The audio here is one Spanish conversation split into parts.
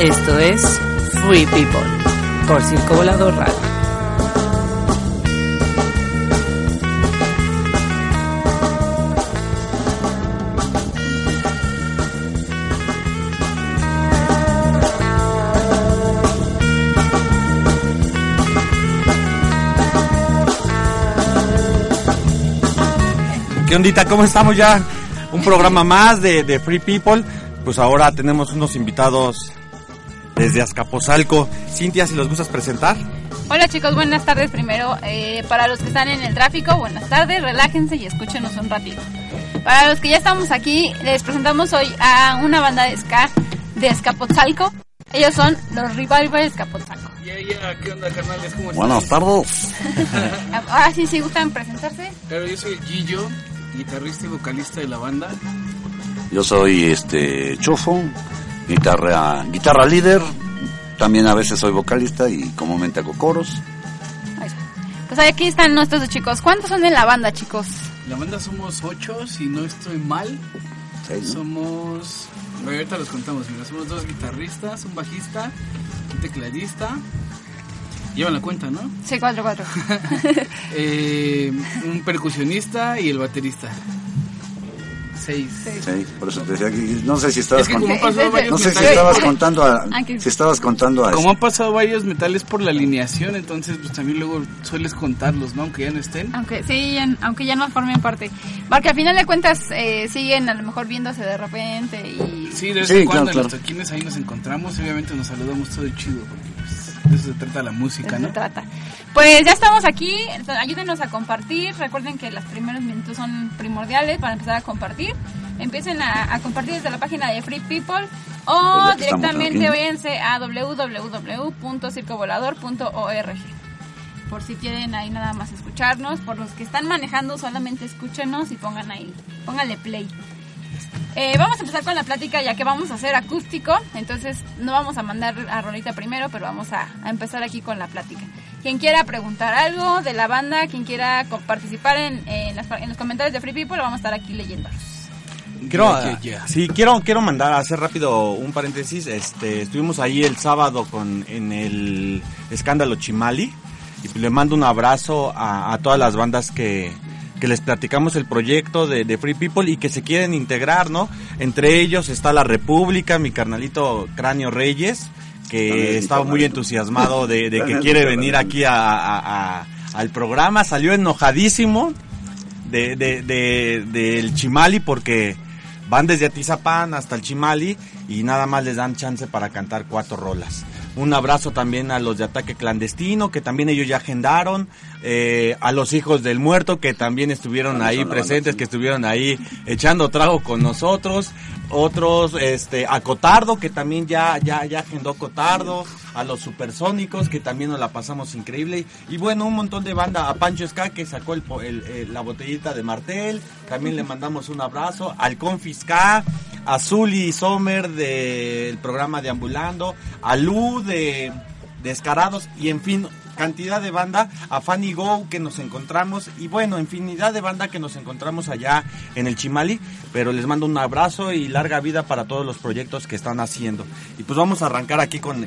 Esto es Free People por Circo Volador Radio. ¿Qué ondita? ¿Cómo estamos ya? Programa más de, Free People. Pues ahora tenemos unos invitados desde Azcapotzalco. Cintia, si los gustas presentar. Hola chicos, buenas tardes primero. Eh, para los que están en el tráfico, buenas tardes, relájense y escúchenos un ratito. Para los que ya estamos aquí, les presentamos hoy a una banda de ska de Azcapotzalco. Ellos son los Revival de Azcapotzalco. ¿qué onda carnales? ¿Cómo Buenas tardes. Ahora sí, si gustan presentarse. Claro, yo soy Gillo guitarrista y vocalista de la banda. Yo soy este Chofo, guitarra, guitarra líder, también a veces soy vocalista y comúnmente hago coros. Pues aquí están nuestros chicos. ¿Cuántos son en la banda, chicos? La banda somos ocho, si no estoy mal. Somos... ahorita los contamos, mira, somos dos guitarristas, un bajista, un tecladista, Llevan la cuenta, ¿no? Sí, cuatro, cuatro. eh, un percusionista y el baterista. Seis. Sí, por eso te decía que no sé si estabas, no sé si estabas contando a, si estabas contando a Como han pasado varios metales por la alineación, entonces pues también luego sueles contarlos, ¿no? Aunque ya no estén. Aunque sí, aunque ya no formen parte. Porque al final de cuentas eh, siguen a lo mejor viéndose de repente y... Sí, de vez en cuando en los toquines ahí nos encontramos, obviamente nos saludamos todo chido porque de eso se trata la música, ¿no? Se trata. Pues ya estamos aquí, ayúdenos a compartir, recuerden que los primeros minutos son primordiales para empezar a compartir. Empiecen a, compartir desde la página de Free People o pues directamente váyanse a www.circovolador.org por si quieren ahí nada más escucharnos. Por los que están manejando, solamente escúchenos y pongan ahí, pónganle play. Eh, vamos a empezar con la plática ya que vamos a hacer acústico, entonces no vamos a mandar a Rolita primero, pero vamos a, empezar aquí con la plática. Quien quiera preguntar algo de la banda, quien quiera participar en, los comentarios de Free People, vamos a estar aquí leyéndolos. Quiero, sí, quiero, quiero mandar a hacer rápido un paréntesis. Este, estuvimos ahí el sábado con en el escándalo Chimali y le mando un abrazo a todas las bandas que, que les platicamos el proyecto de, Free People y que se quieren integrar, ¿no? Entre ellos está la República, mi carnalito Cráneo Reyes, que estaba muy entusiasmado de, que quiere venir aquí a, al programa, salió enojadísimo de, del Chimali porque van desde Atizapán hasta el Chimali y nada más les dan chance para cantar cuatro rolas. Un abrazo también a los de Ataque Clandestino, que también ellos ya agendaron. Eh, a los hijos del muerto, que también estuvieron ahí presentes, que estuvieron ahí echando trago con nosotros. Otros, este, a Cotardo, que también ya, ya, ya agendó Cotardo. A los supersónicos, que también nos la pasamos increíble. Y bueno, un montón de banda. A Pancho Ska, que sacó el, la botellita de Martel. También le mandamos un abrazo. Al Confisca a Zully Sommer del programa de Ambulando, a Lu de Descarados y en fin, cantidad de banda, a Fanny Go que nos encontramos y bueno, infinidad de banda que nos encontramos allá en el Chimali, pero les mando un abrazo y larga vida para todos los proyectos que están haciendo. Y pues vamos a arrancar aquí con,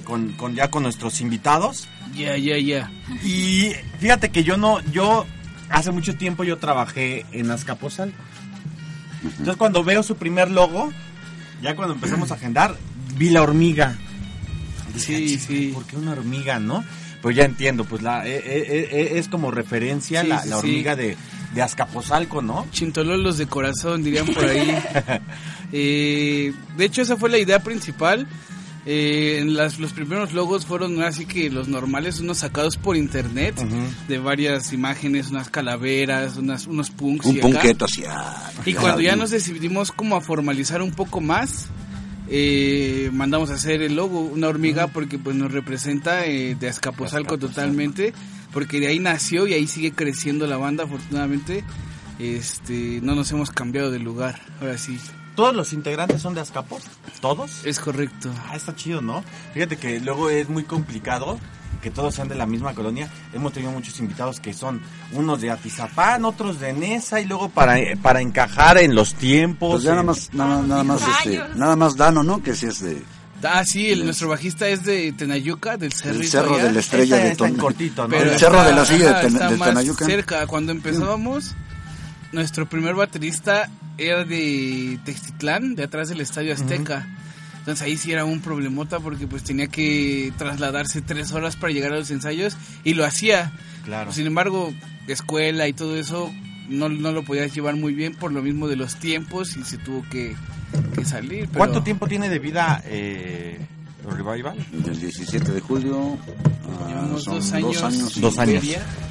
ya con nuestros invitados. Ya, ya, ya. Y fíjate que yo no, yo hace mucho tiempo yo trabajé en Azcapotzalco. Entonces cuando veo su primer logo, ya cuando empezamos a agendar, vi la hormiga. Sí, sí. ¿Por qué una hormiga, no? Pues ya entiendo, pues la eh, eh, eh, es como referencia la, hormiga de, de Azcapotzalco, ¿no? Chintololos de corazón, dirían por ahí. de hecho, esa fue la idea principal. las, los primeros logos fueron así que los normales, unos sacados por internet, de varias imágenes, unas calaveras, unas, unos punks. Un punketo Y cuando ya nos decidimos como a formalizar un poco más, eh, mandamos a hacer el logo, una hormiga, porque pues nos representa eh, de Azcapotzalco totalmente, porque de ahí nació y ahí sigue creciendo la banda, afortunadamente. Este, no nos hemos cambiado de lugar, ahora sí. ¿Todos los integrantes son de Azcapo? ¿Todos? Es correcto. Ah, está chido, ¿no? Fíjate que luego es muy complicado que todos sean de la misma colonia. Hemos tenido muchos invitados que son unos de Atizapán, otros de Nesa y luego para, para encajar en los tiempos. Pues ya nada más, nada, nada más, este, nada más Dano, ¿no? Que sí es de, Ah, sí, el, nuestro bajista es de Tenayuca, del Cerrito. el cerro allá. de la estrella Está- de está en Ton- cortito, ¿no? Pero el cerro está- de la silla de, Ten- está de Tenayuca. cerca. Cuando empezábamos, nuestro primer baterista era de Textitlán, de atrás del Estadio Azteca. Entonces ahí sí era un problemota porque pues tenía que trasladarse tres horas para llegar a los ensayos y lo hacía. Claro. Sin embargo, escuela y todo eso no, no lo podías llevar muy bien por lo mismo de los tiempos y se tuvo que, que salir. pero- ¿Cuánto tiempo tiene de vida eh, Revival? Del 17 de julio. Llevamos son dos dos años años. y Dos años.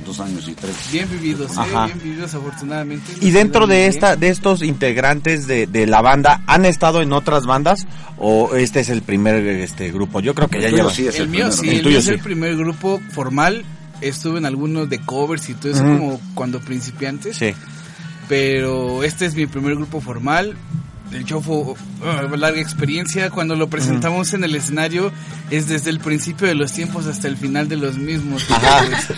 Dos años y tres. Bien vividos, ¿eh? Ajá. bien vividos afortunadamente. Y dentro de esta, de estos integrantes de, de la banda, ¿han estado en otras bandas o este es el primer este grupo? Yo creo que El ya lleva. sí es el, el mío primero, sí. El el tuyo mío es sí. el primer grupo formal. Estuve en algunos de covers y todo eso como cuando principiantes. Sí. Pero este es mi primer grupo formal. El Chofo, uh, larga experiencia. Cuando lo presentamos en el escenario es desde el principio de los tiempos hasta el final de los mismos. Pues,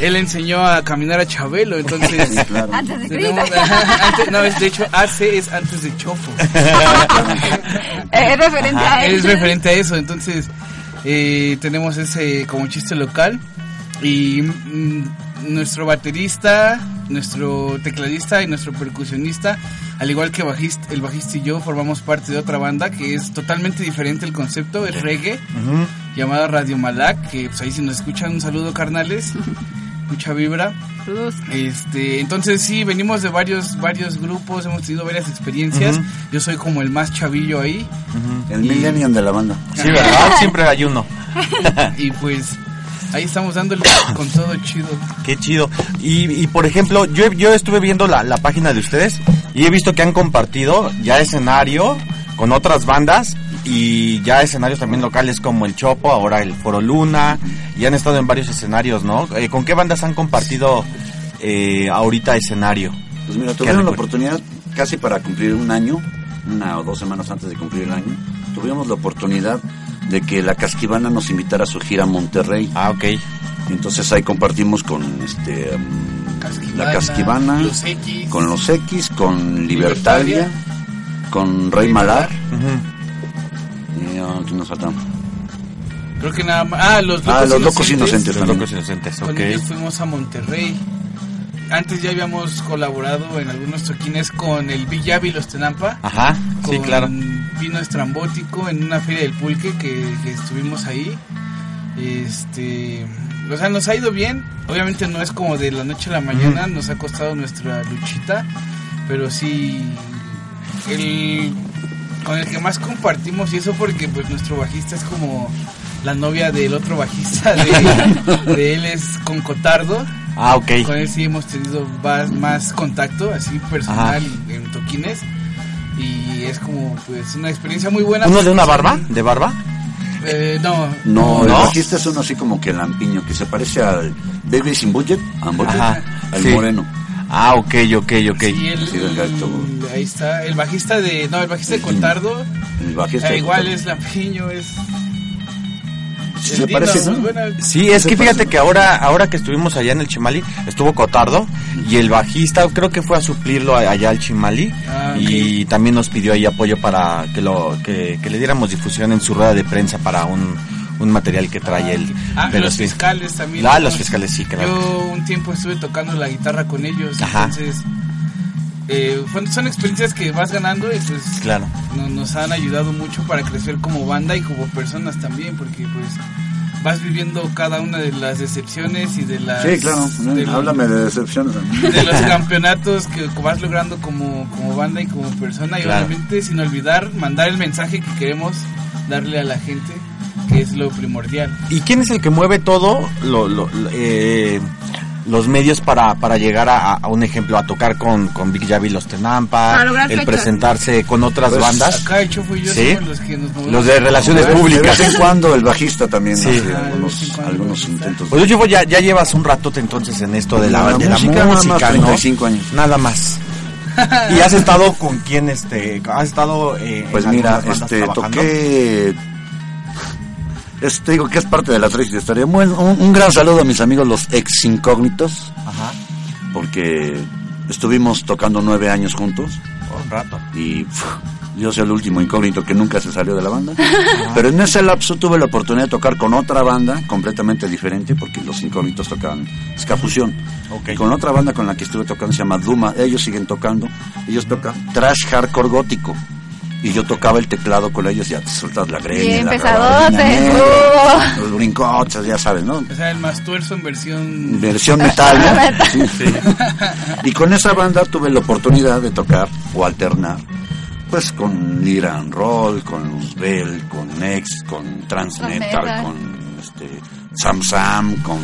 él enseñó a caminar a Chabelo, entonces... Sí, claro. Antes de Cristo. tenemos- antes- no, es, de hecho, AC es antes de Chofo. Es referente a él. es referente a eso. Entonces, eh, tenemos ese como chiste local. Y mm, nuestro baterista, nuestro tecladista y nuestro percusionista, al igual que bajista, el bajista y yo, formamos parte de otra banda que es totalmente diferente el concepto, es reggae, llamada Radio Malac, que pues, ahí si nos escuchan un saludo carnales, mucha vibra. Saludos. Este, entonces sí, venimos de varios varios grupos, hemos tenido varias experiencias. Yo soy como el más chavillo ahí. El millennium de la banda. Sí, ¿verdad? Siempre hay uno. y pues ahí estamos dándole con todo chido. Qué chido. Y, y por ejemplo, yo, yo estuve viendo la, la página de ustedes y he visto que han compartido ya escenario con otras bandas y ya escenarios también locales como el Chopo, ahora el Foro Luna y han estado en varios escenarios, ¿no? Eh, ¿Con qué bandas han compartido eh, ahorita escenario? Pues mira, tuvieron la oportunidad casi para cumplir un año, una o dos semanas antes de cumplir el año, tuvimos la oportunidad de que la Casquivana nos invitara a su gira a Monterrey. Ah, ok. Entonces ahí compartimos con este mm, la Casquivana, Los X. con los X, con Libertalia, con Rey Malar. Ujú. Y, ah, ¿quién nos falta? Creo que nada más. Ah, los locos, Ah, los Locos Inocentes. Los también. locos inocentes, Con ok. ellos fuimos a Monterrey. Antes ya habíamos colaborado en algunos toquines con el Villavi Los Tenampa. Ajá, sí, con claro. Vino estrambótico en una feria del pulque que, que estuvimos ahí. Este, o sea, nos ha ido bien. Obviamente no es como de la noche a la mañana, nos ha costado nuestra luchita, pero sí el con el que más compartimos y eso porque pues nuestro bajista es como la novia del otro bajista de, de él es con Cotardo. Ah, ok. Con él sí hemos tenido más, más contacto, así personal, en toquines. Y es como, pues, una experiencia muy buena. ¿Uno de una barba? son- ¿De barba? Eh, no. No, el ¿No? bajista es uno así como que lampiño, que se parece al Baby Sin Budget, budget, Ajá, al sí. moreno. Ah, ok, ok, ok. Sí, el, Sí, gato. ahí está. El bajista de. No, el bajista de El Cotardo. El bajista. eh, igual es lampiño, es. Sí, el se Dino, parece, ¿no? bueno, Sí, es que fíjate que ahora, ahora que estuvimos allá en el Chimali, estuvo Cotardo y el bajista creo que fue a suplirlo allá al Chimali Ah, y también nos pidió ahí apoyo para que lo que, que le diéramos difusión en su rueda de prensa para un, un material que trae él. Ah, de los fi- fiscales también. Ah, ¿no? los fiscales, sí, claro. Yo un tiempo estuve tocando la guitarra con ellos, Ajá. entonces eh, son experiencias que vas ganando y pues Claro. no- nos han ayudado mucho para crecer como banda y como personas también, porque pues vas viviendo cada una de las decepciones y de las... Sí, claro. de los- Háblame de decepciones. de los campeonatos que vas logrando como, como banda y como persona y Claro. obviamente sin olvidar mandar el mensaje que queremos darle a la gente que es lo primordial. ¿Y quién es el que mueve todo lo, lo- lo- eh, los medios para, para llegar a, a un ejemplo, a tocar con, con Big Javi Los Tenampa, el fechas. presentarse con otras Pues, bandas? Acá yo Sí. los que nos movemos. Los de relaciones vez- públicas. De vez en cuando el bajista también Sí. hace Ah, algunos, intentos. Pues yo ya, ya llevas un ratote entonces en esto de la, La de la música, música, nada más ¿no? 35 años. Nada más. ¿Y has estado con quién, este, has estado eh, Pues en mira, este, trabajando? toqué es, te digo que es parte de la triste historia. Bueno, un, un gran saludo a mis amigos los ex incógnitos, Ajá. porque estuvimos tocando nueve años juntos Por un rato. y yo soy el último incógnito que nunca se salió de la banda. Pero en ese lapso tuve la oportunidad de tocar con otra banda completamente diferente, porque los incógnitos tocaban escafusión. Ok. Con otra banda con la que estuve tocando se llama Duma, ellos siguen tocando, ellos tocan trash hardcore gótico. Y yo tocaba el teclado con ellos, ya te soltas la greña, Bien la pesadote, gabardina negra, uh. los brincoches, ya sabes, ¿no? O sea, el más tuerzo en versión... Versión metal, ¿no? Sí. Y con esa banda tuve la oportunidad de tocar o alternar, pues con Lira and Roll, con Luzbel, con Next, con Transmetal, Metal. con este, Sam Sam, con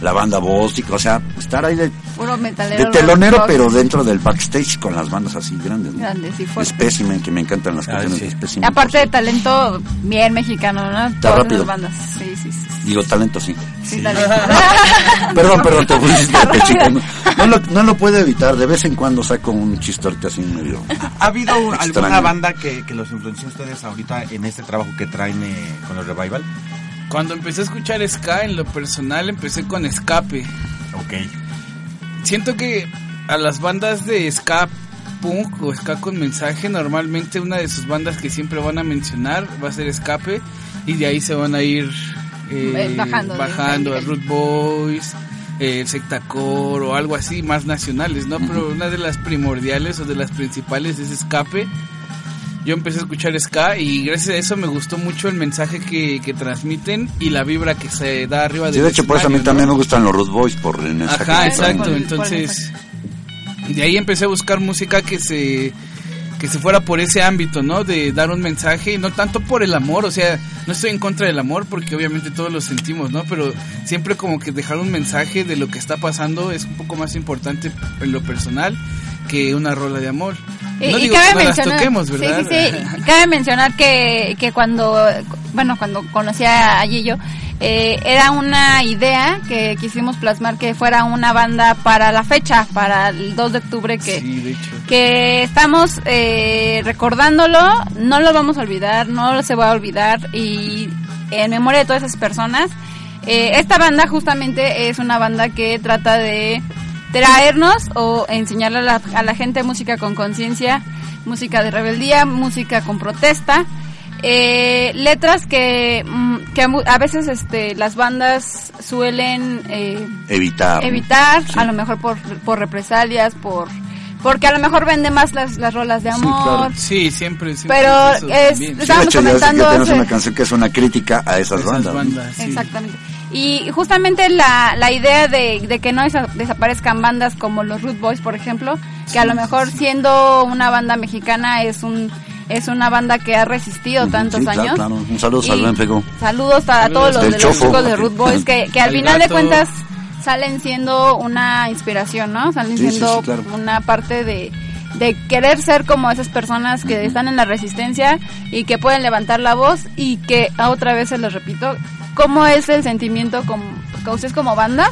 la banda Bóstica, o sea, estar ahí de, Puro metalero. de telonero, pero dentro del backstage con las bandas así grandes, ¿no? Grandes y fuertes. Specimen, que me encantan las Ah, canciones sí. de Y Specimen. aparte de talento bien mexicano, ¿no? Todas rápido. las bandas. Sí, sí, sí. Digo, talento sí. Sí, talento. Perdón, perdón, te pusiste de pechito. No, no lo, no lo puedo evitar, de vez en cuando saco un chistorte así medio... ¿Ha habido alguna banda que, que los influenció a ustedes ahorita en este trabajo que traen eh, con el revival? Cuando empecé a escuchar ska, en lo personal, empecé con Escape. Ok. Siento que a las bandas de ska punk o ska con mensaje, normalmente una de sus bandas que siempre van a mencionar va a ser Escape y de ahí se van a ir eh, Eh, bajando bajando a. Root Boys, eh, el Sectacore o algo así, más nacionales, ¿no? Pero una de las primordiales o de las principales es Escape. Yo empecé a escuchar ska y gracias a eso me gustó mucho el mensaje que, que transmiten y la vibra que se da arriba Sí, del de hecho, por eso a mí también me gustan los Root Boys por el mensaje. Ajá, que exacto. traen. Entonces, de ahí empecé a buscar música que se que se fuera por ese ámbito, ¿no? De dar un mensaje no tanto por el amor, o sea, no estoy en contra del amor porque obviamente todos lo sentimos, ¿no? Pero siempre como que dejar un mensaje de lo que está pasando es un poco más importante en lo personal que una rola de amor. Y, no y cabe que mencionar, toquemos, sí, ¿verdad? sí, sí. Cabe mencionar que, que cuando, bueno, cuando conocí a Gillo, eh, era una idea que quisimos plasmar que fuera una banda para la fecha, para el 2 de octubre que, Sí, de hecho. que estamos eh, recordándolo, no lo vamos a olvidar, no se va a olvidar y en memoria de todas esas personas, eh, esta banda justamente es una banda que trata de traernos o enseñarle a la, a la gente música con conciencia, música de rebeldía, música con protesta, eh, letras que, mm, que a veces este, las bandas suelen... Eh, Evitar. evitar, Sí. a lo mejor por, por represalias, por porque a lo mejor vende más las, las rolas de Sí, amor. claro. Sí, siempre. siempre Pero es-. Sí, de hecho, comentando ya tenemos hace- una canción que es una crítica a esas, Esas bandas. bandas, sí. Exactamente. Y justamente la, la idea de, de que no desa- desaparezcan bandas como los Root Boys, por ejemplo, que a lo mejor siendo una banda mexicana es un es una banda que ha resistido tantos sí, años. claro. Un saludo Y al. Saludos a todos los de los chicos de Root Boys que, que al Al final de cuentas salen siendo una inspiración, ¿no? Salen Sí, siendo sí, claro. una parte de, de querer ser como esas personas que están en la resistencia y que pueden levantar la voz y que otra vez se los repito, cómo es el sentimiento como, que ustedes como banda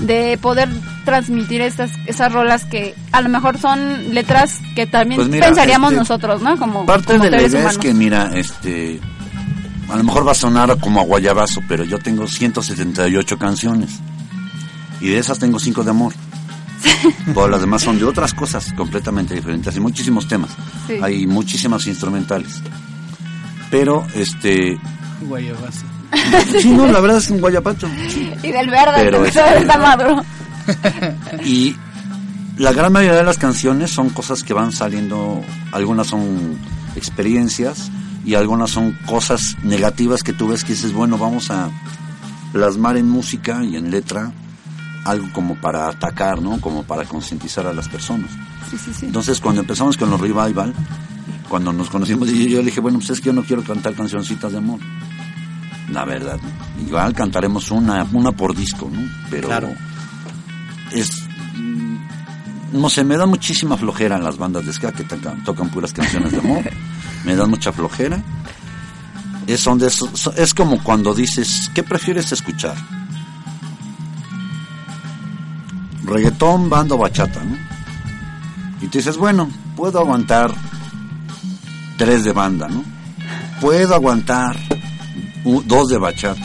de poder transmitir estas esas rolas que a lo mejor son letras que también Pues mira, pensaríamos este, nosotros, ¿no? Como, Parte como de la idea humanos. es que, mira, este. A lo mejor va a sonar como a guayabazo, pero yo tengo 178 canciones. Y de esas tengo 5 de amor. Todas las demás son de otras cosas completamente diferentes. Hay muchísimos temas. Sí. Hay muchísimas instrumentales. Pero, este. Guayabazo. Sí, no, la verdad es un guayapacho. y del verde, Pero este- está maduro. Y la gran mayoría de las canciones son cosas que van saliendo, algunas son experiencias y algunas son cosas negativas que tú ves que dices, bueno, vamos a plasmar en música y en letra algo como para atacar, ¿no? Como para concientizar a las personas. Sí, sí, sí. Entonces, cuando empezamos con los revival, cuando nos conocimos, yo, yo le dije, bueno, pues es que yo no quiero cantar cancioncitas de amor. La verdad, ¿no? igual cantaremos una, una por disco, ¿no? Pero Claro. es mm, no sé, me da muchísima flojera en las bandas de ska que tocan, tocan puras canciones de amor. me dan mucha flojera. Es, son de esos- so- es como cuando dices, ¿qué prefieres escuchar? Reggaetón, banda bachata, ¿no? Y tú dices, bueno, puedo aguantar tres de banda, ¿no? Puedo aguantar dos de bachata.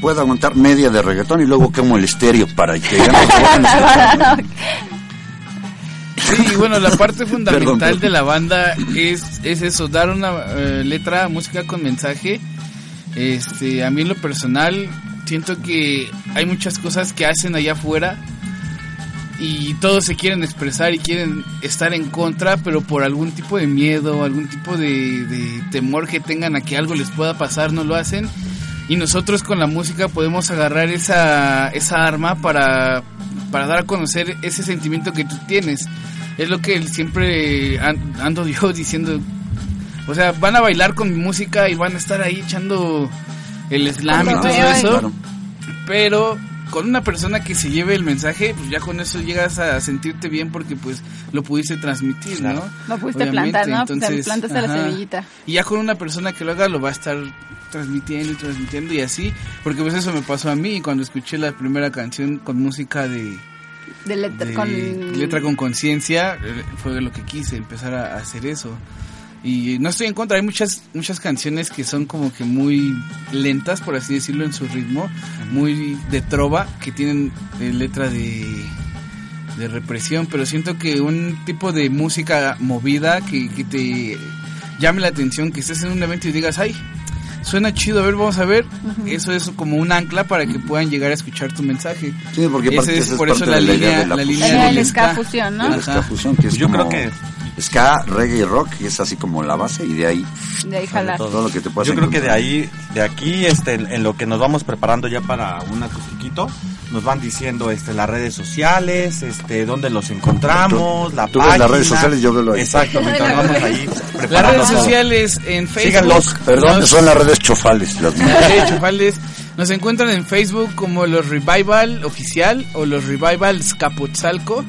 Puedo aguantar media de reggaetón y luego quemo el estéreo para que ya. Sí, bueno, la parte fundamental Perdón, perdón. de la banda es, es eso, dar una eh, letra, música con mensaje. Este, a mí en lo personal siento que hay muchas cosas que hacen allá afuera y todos se quieren expresar y quieren estar en contra, pero por algún tipo de miedo, algún tipo de, de temor que tengan a que algo les pueda pasar, no lo hacen. Y nosotros con la música podemos agarrar esa, esa arma para, para dar a conocer ese sentimiento que tú tienes. Es lo que siempre an- ando yo diciendo. O sea, van a bailar con mi música y van a estar ahí echando el slam y todo eso. Pero con una persona que se lleve el mensaje, pues ya con eso llegas a sentirte bien porque pues lo pudiste transmitir, ¿no? Lo pudiste Obviamente, plantar, ¿no? entonces, plantaste la semillita. Y ya con una persona que lo haga lo va a estar transmitiendo y transmitiendo y así, porque pues eso me pasó a mí cuando escuché la primera canción con música de, De letra, de con... letra con conciencia, eh, fue lo que quise, empezar a hacer eso. Y no estoy en contra, hay muchas muchas canciones que son como que muy lentas, por así decirlo, en su ritmo, muy de trova, que tienen eh, letra de, de represión, pero siento que un tipo de música movida que, que te llame la atención, que estés en un evento y digas, ay, suena chido, a ver, vamos a ver, eso es como un ancla para que puedan llegar a escuchar tu mensaje. Sí, porque Ese parte, es esa es por parte eso la de la línea- de la, la línea del ska. fusión, ¿no? la ska fusión, que es Yo creo que- ska, reggae y rock, y es así como la base, y de ahí De ahí jalar. todo lo que te puedas Yo creo que de ahí, de aquí, este, en, en lo que nos vamos preparando ya para un acustiquito, nos van diciendo, este, las redes sociales, este, dónde los encontramos, la tú ves página. las redes sociales, yo veo lo Exacto, mientras vamos ahí Las redes sociales en Facebook. Síganlos. Perdón, Nos- son las redes chofales. Las de Chofales. Nos encuentran en Facebook como los Revival Oficial o los Revival Escapotzalco.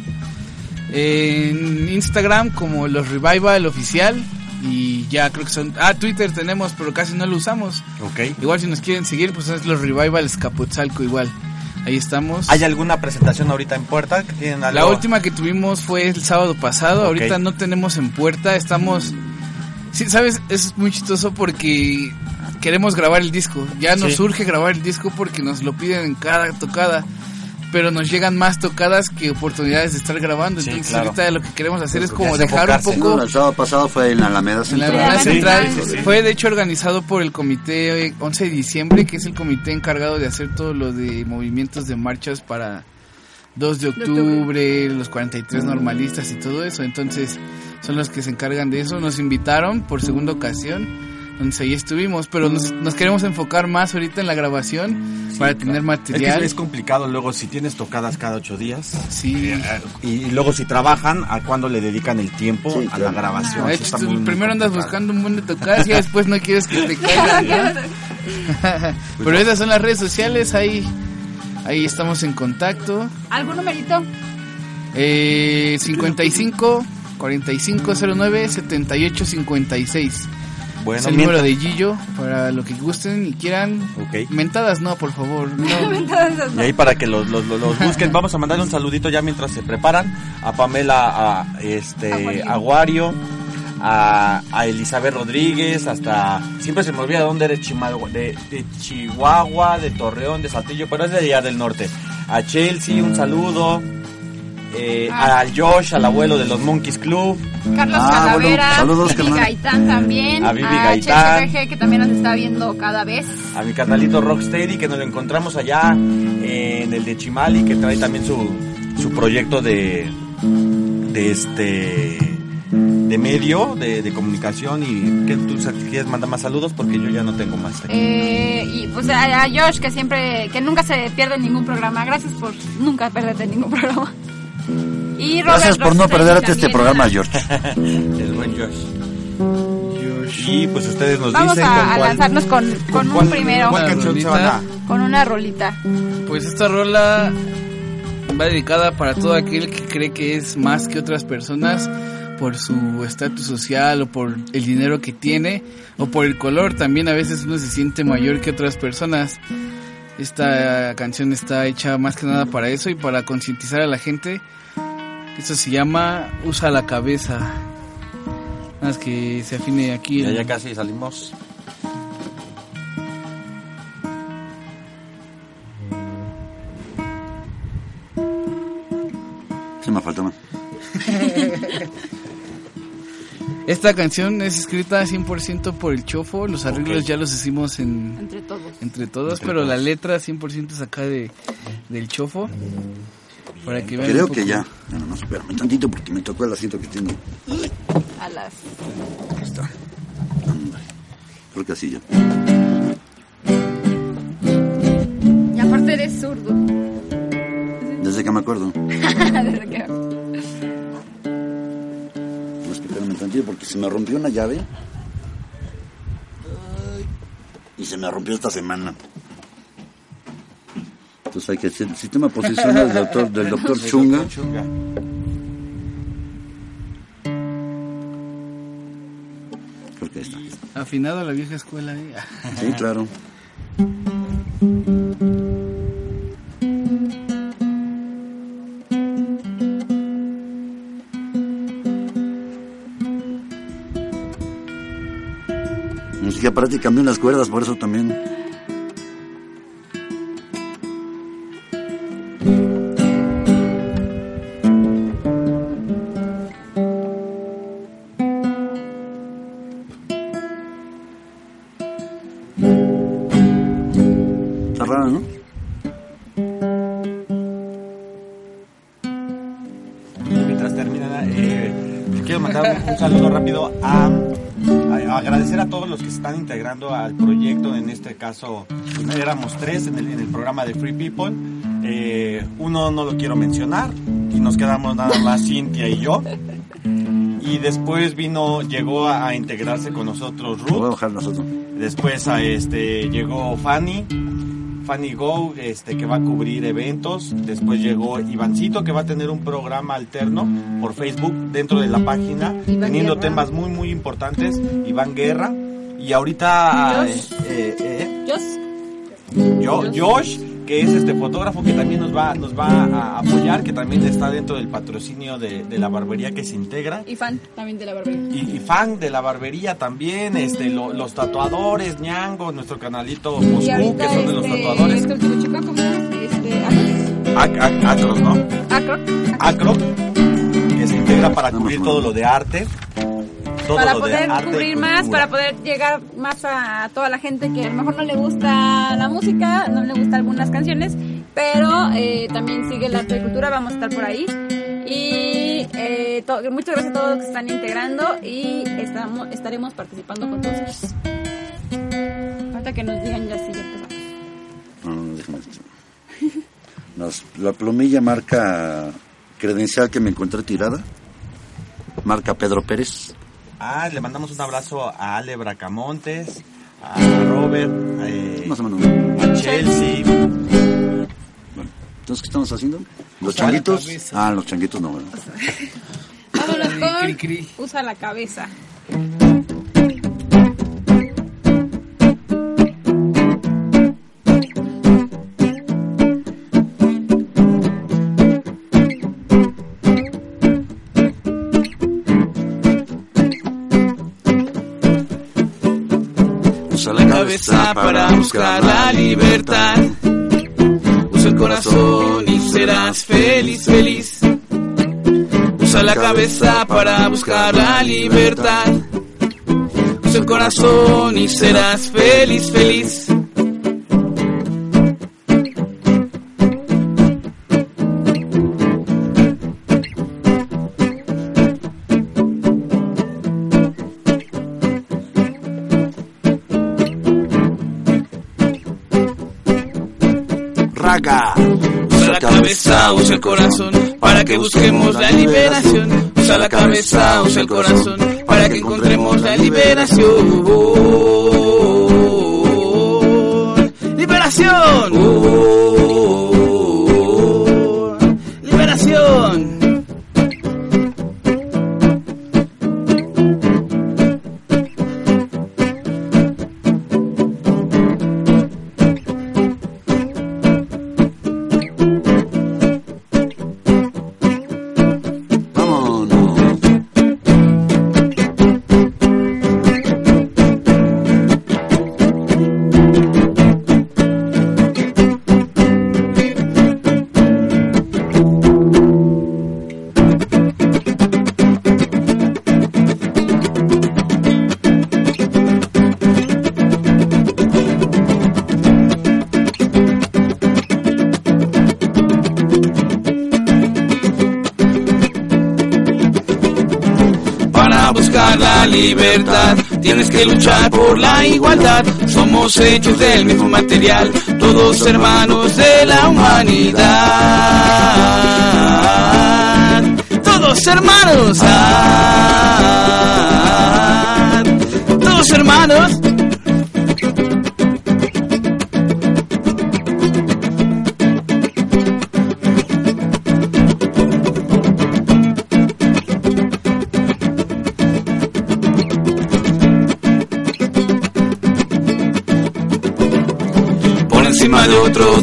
En Instagram como los Revival Oficial. Y ya creo que son... Ah, Twitter tenemos, pero casi no lo usamos. Ok. Igual si nos quieren seguir, pues es los Revival Escapotzalco igual. Ahí estamos. ¿Hay alguna presentación ahorita en puerta? ¿Que tienen algo? La última que tuvimos fue el sábado pasado. Ahorita no tenemos en puerta. Estamos. Sí, sabes, es muy chistoso porque queremos grabar el disco. Ya nos Sí. surge grabar el disco porque nos lo piden en cada tocada. Pero nos llegan más tocadas que oportunidades de estar grabando. Sí, Entonces, claro. ahorita lo que queremos hacer Pues es como dejar un poco. No, el sábado pasado fue en la Alameda En la Central. Sí, Central sí, sí, sí. fue de hecho organizado por el comité eh, 11 de diciembre, que es el comité encargado de hacer todo lo de movimientos de marchas para 2 de octubre, los 43 normalistas y todo eso. Entonces son los que se encargan de eso. Nos invitaron por segunda ocasión, entonces ahí estuvimos, pero nos, nos queremos enfocar más ahorita en la grabación para tener Es material. que es complicado luego si tienes tocadas cada ocho días. Sí. Y, y luego si trabajan, ¿a cuándo le dedican el tiempo Sí, a claro. la grabación? Hecho, está tú muy, muy primero andas complicado. buscando un buen de tocadas y después no quieres que te caigan. ¿no? Pero esas son las redes sociales, ahí, ahí estamos en contacto. ¿Algún numerito? Eh, 55 4509 7856. Bueno, es el mientras- número de Gillo para lo que gusten y quieran. Ok. Mentadas no, por favor. No. Y ahí para que los, los, los- los busquen, vamos a mandarle un saludito ya mientras se preparan a Pamela, a este Aguario. A, a Elizabeth Rodríguez, hasta siempre se me olvida dónde eres de, de Chihuahua, de Torreón, de Saltillo, pero es de allá del norte. A Chelsea, un saludo. Eh, Ah. al Josh, al abuelo de los Monkeys Club, Carlos Ah, bueno, Calavera, saludos, Vivi. Gaitán también, A Vivi a Gaitán. Que también nos está viendo cada vez. a mi carnalito Rocksteady que nos lo encontramos allá en el de Chimali que trae también su, su proyecto de de este de medio de, de comunicación y que tú quieres mandar más saludos porque yo ya no tengo más Eh, y pues a, a Josh, que siempre, que nunca se pierde ningún programa. Gracias por nunca perderte ningún programa. Y Robert Gracias por no perderte este programa, George. el buen Josh y pues ustedes nos Vamos dicen a, con a cuál- lanzarnos con, con cuál- un primero, cuál canción se van a con una rolita. Pues esta rola va dedicada para todo aquel que cree que es más que otras personas por su estatus social o por el dinero que tiene o por el color. También a veces uno se siente mayor que otras personas. Esta canción está hecha más que nada para eso y para concientizar a la gente. Esto se llama Usa la cabeza. Nada más que se afine aquí. Ya, ya casi salimos. Se me faltó más. Esta canción es escrita 100% por el Chofo, los arreglos ya los hicimos en, Entre todos. entre todos, Entre pero la letra 100% es acá de, del Chofo. Para que vean Creo que ya. Bueno, no, espérame tantito porque me tocó el asiento que tengo. A las... Ahí está. Creo que así ya. Y aparte eres zurdo. Desde que me acuerdo. Desde que... Tantito porque se me rompió una llave. Y se me rompió esta semana. Entonces hay que hacer el sistema posicional del doctor, del doctor Chunga. Chunga. Creo que ahí está. Afinado a la vieja escuela. ¿eh? Sí, claro. Cambié unas cuerdas, por eso también. Están integrando al proyecto. En este caso, pues, éramos tres en el, en el programa de Free People. Eh, uno no lo quiero mencionar y nos quedamos nada más Cintia y yo. Y después vino, llegó a, a integrarse con nosotros Lo voy a Ruth. Después a este llegó Fanny, Fanny Go, este que va a cubrir eventos. Después llegó Ivancito que va a tener un programa alterno por Facebook dentro de la página, Iván teniendo Guerra. temas muy muy importantes. Iván Guerra y ahorita eh, Josh. eh, eh, Yo... yo, Josh, que es este fotógrafo que también nos va nos va a apoyar, que también está dentro del patrocinio de, de la barbería que se integra Y fan también de la barbería. y, y fan de la barbería también, este, lo- los tatuadores, Ñango, nuestro canalito Moscú, que son de los este, tatuadores, este. Este, Acros, ¿no? Acro. Acro, que se integra para cubrir todo lo de arte. Todo para poder cubrir más, para poder llegar más a toda la gente que a lo mejor no le gusta la música, no le gustan algunas canciones, pero eh, también sigue el arte y cultura, vamos a estar por ahí. Y eh, muchas gracias a todos los que se están integrando y estamos, estaremos participando con todos ellos. Ahorita que nos digan ya si ya empezamos. Nos- la plumilla marca credencial que me encontré tirada. Marca Pedro Pérez. Ah, le mandamos un abrazo a Ale Bracamontes, a Robert, eh, Más o menos. a Chelsea. Bueno, entonces, ¿qué estamos haciendo? ¿Los Usa changuitos? Ah, los changuitos no, ¿verdad? Vámonos con. Usa la cabeza. Cabeza para buscar la libertad. Usa el corazón y serás feliz, feliz. Usa la cabeza para buscar la libertad. Usa el corazón y serás feliz, feliz. Cabeza, usa el corazón para que busquemos la liberación. Usa la cabeza, usa el corazón para que encontremos la. Liberación. Liberación. Igualdad. Somos hechos del mismo material, todos hermanos de la humanidad. Todos hermanos. Ah, todos hermanos.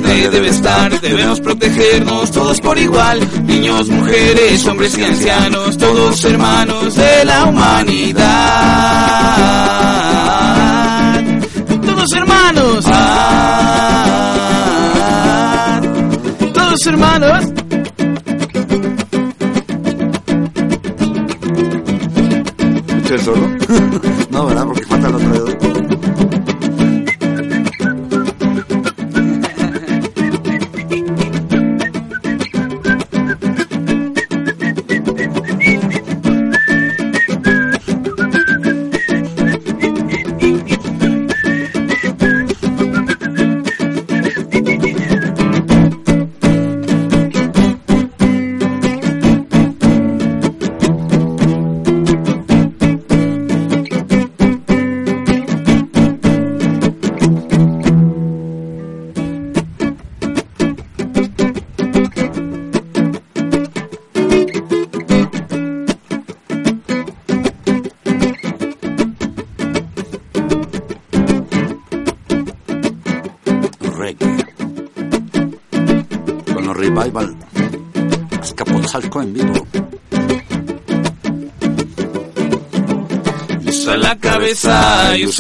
Debe estar, debemos protegernos todos por igual, niños, mujeres, hombres y ancianos, todos hermanos de la humanidad. Todos hermanos. Ah, todos hermanos. ¿Escuché el solo? no, ¿verdad? Porque falta el otro dedo.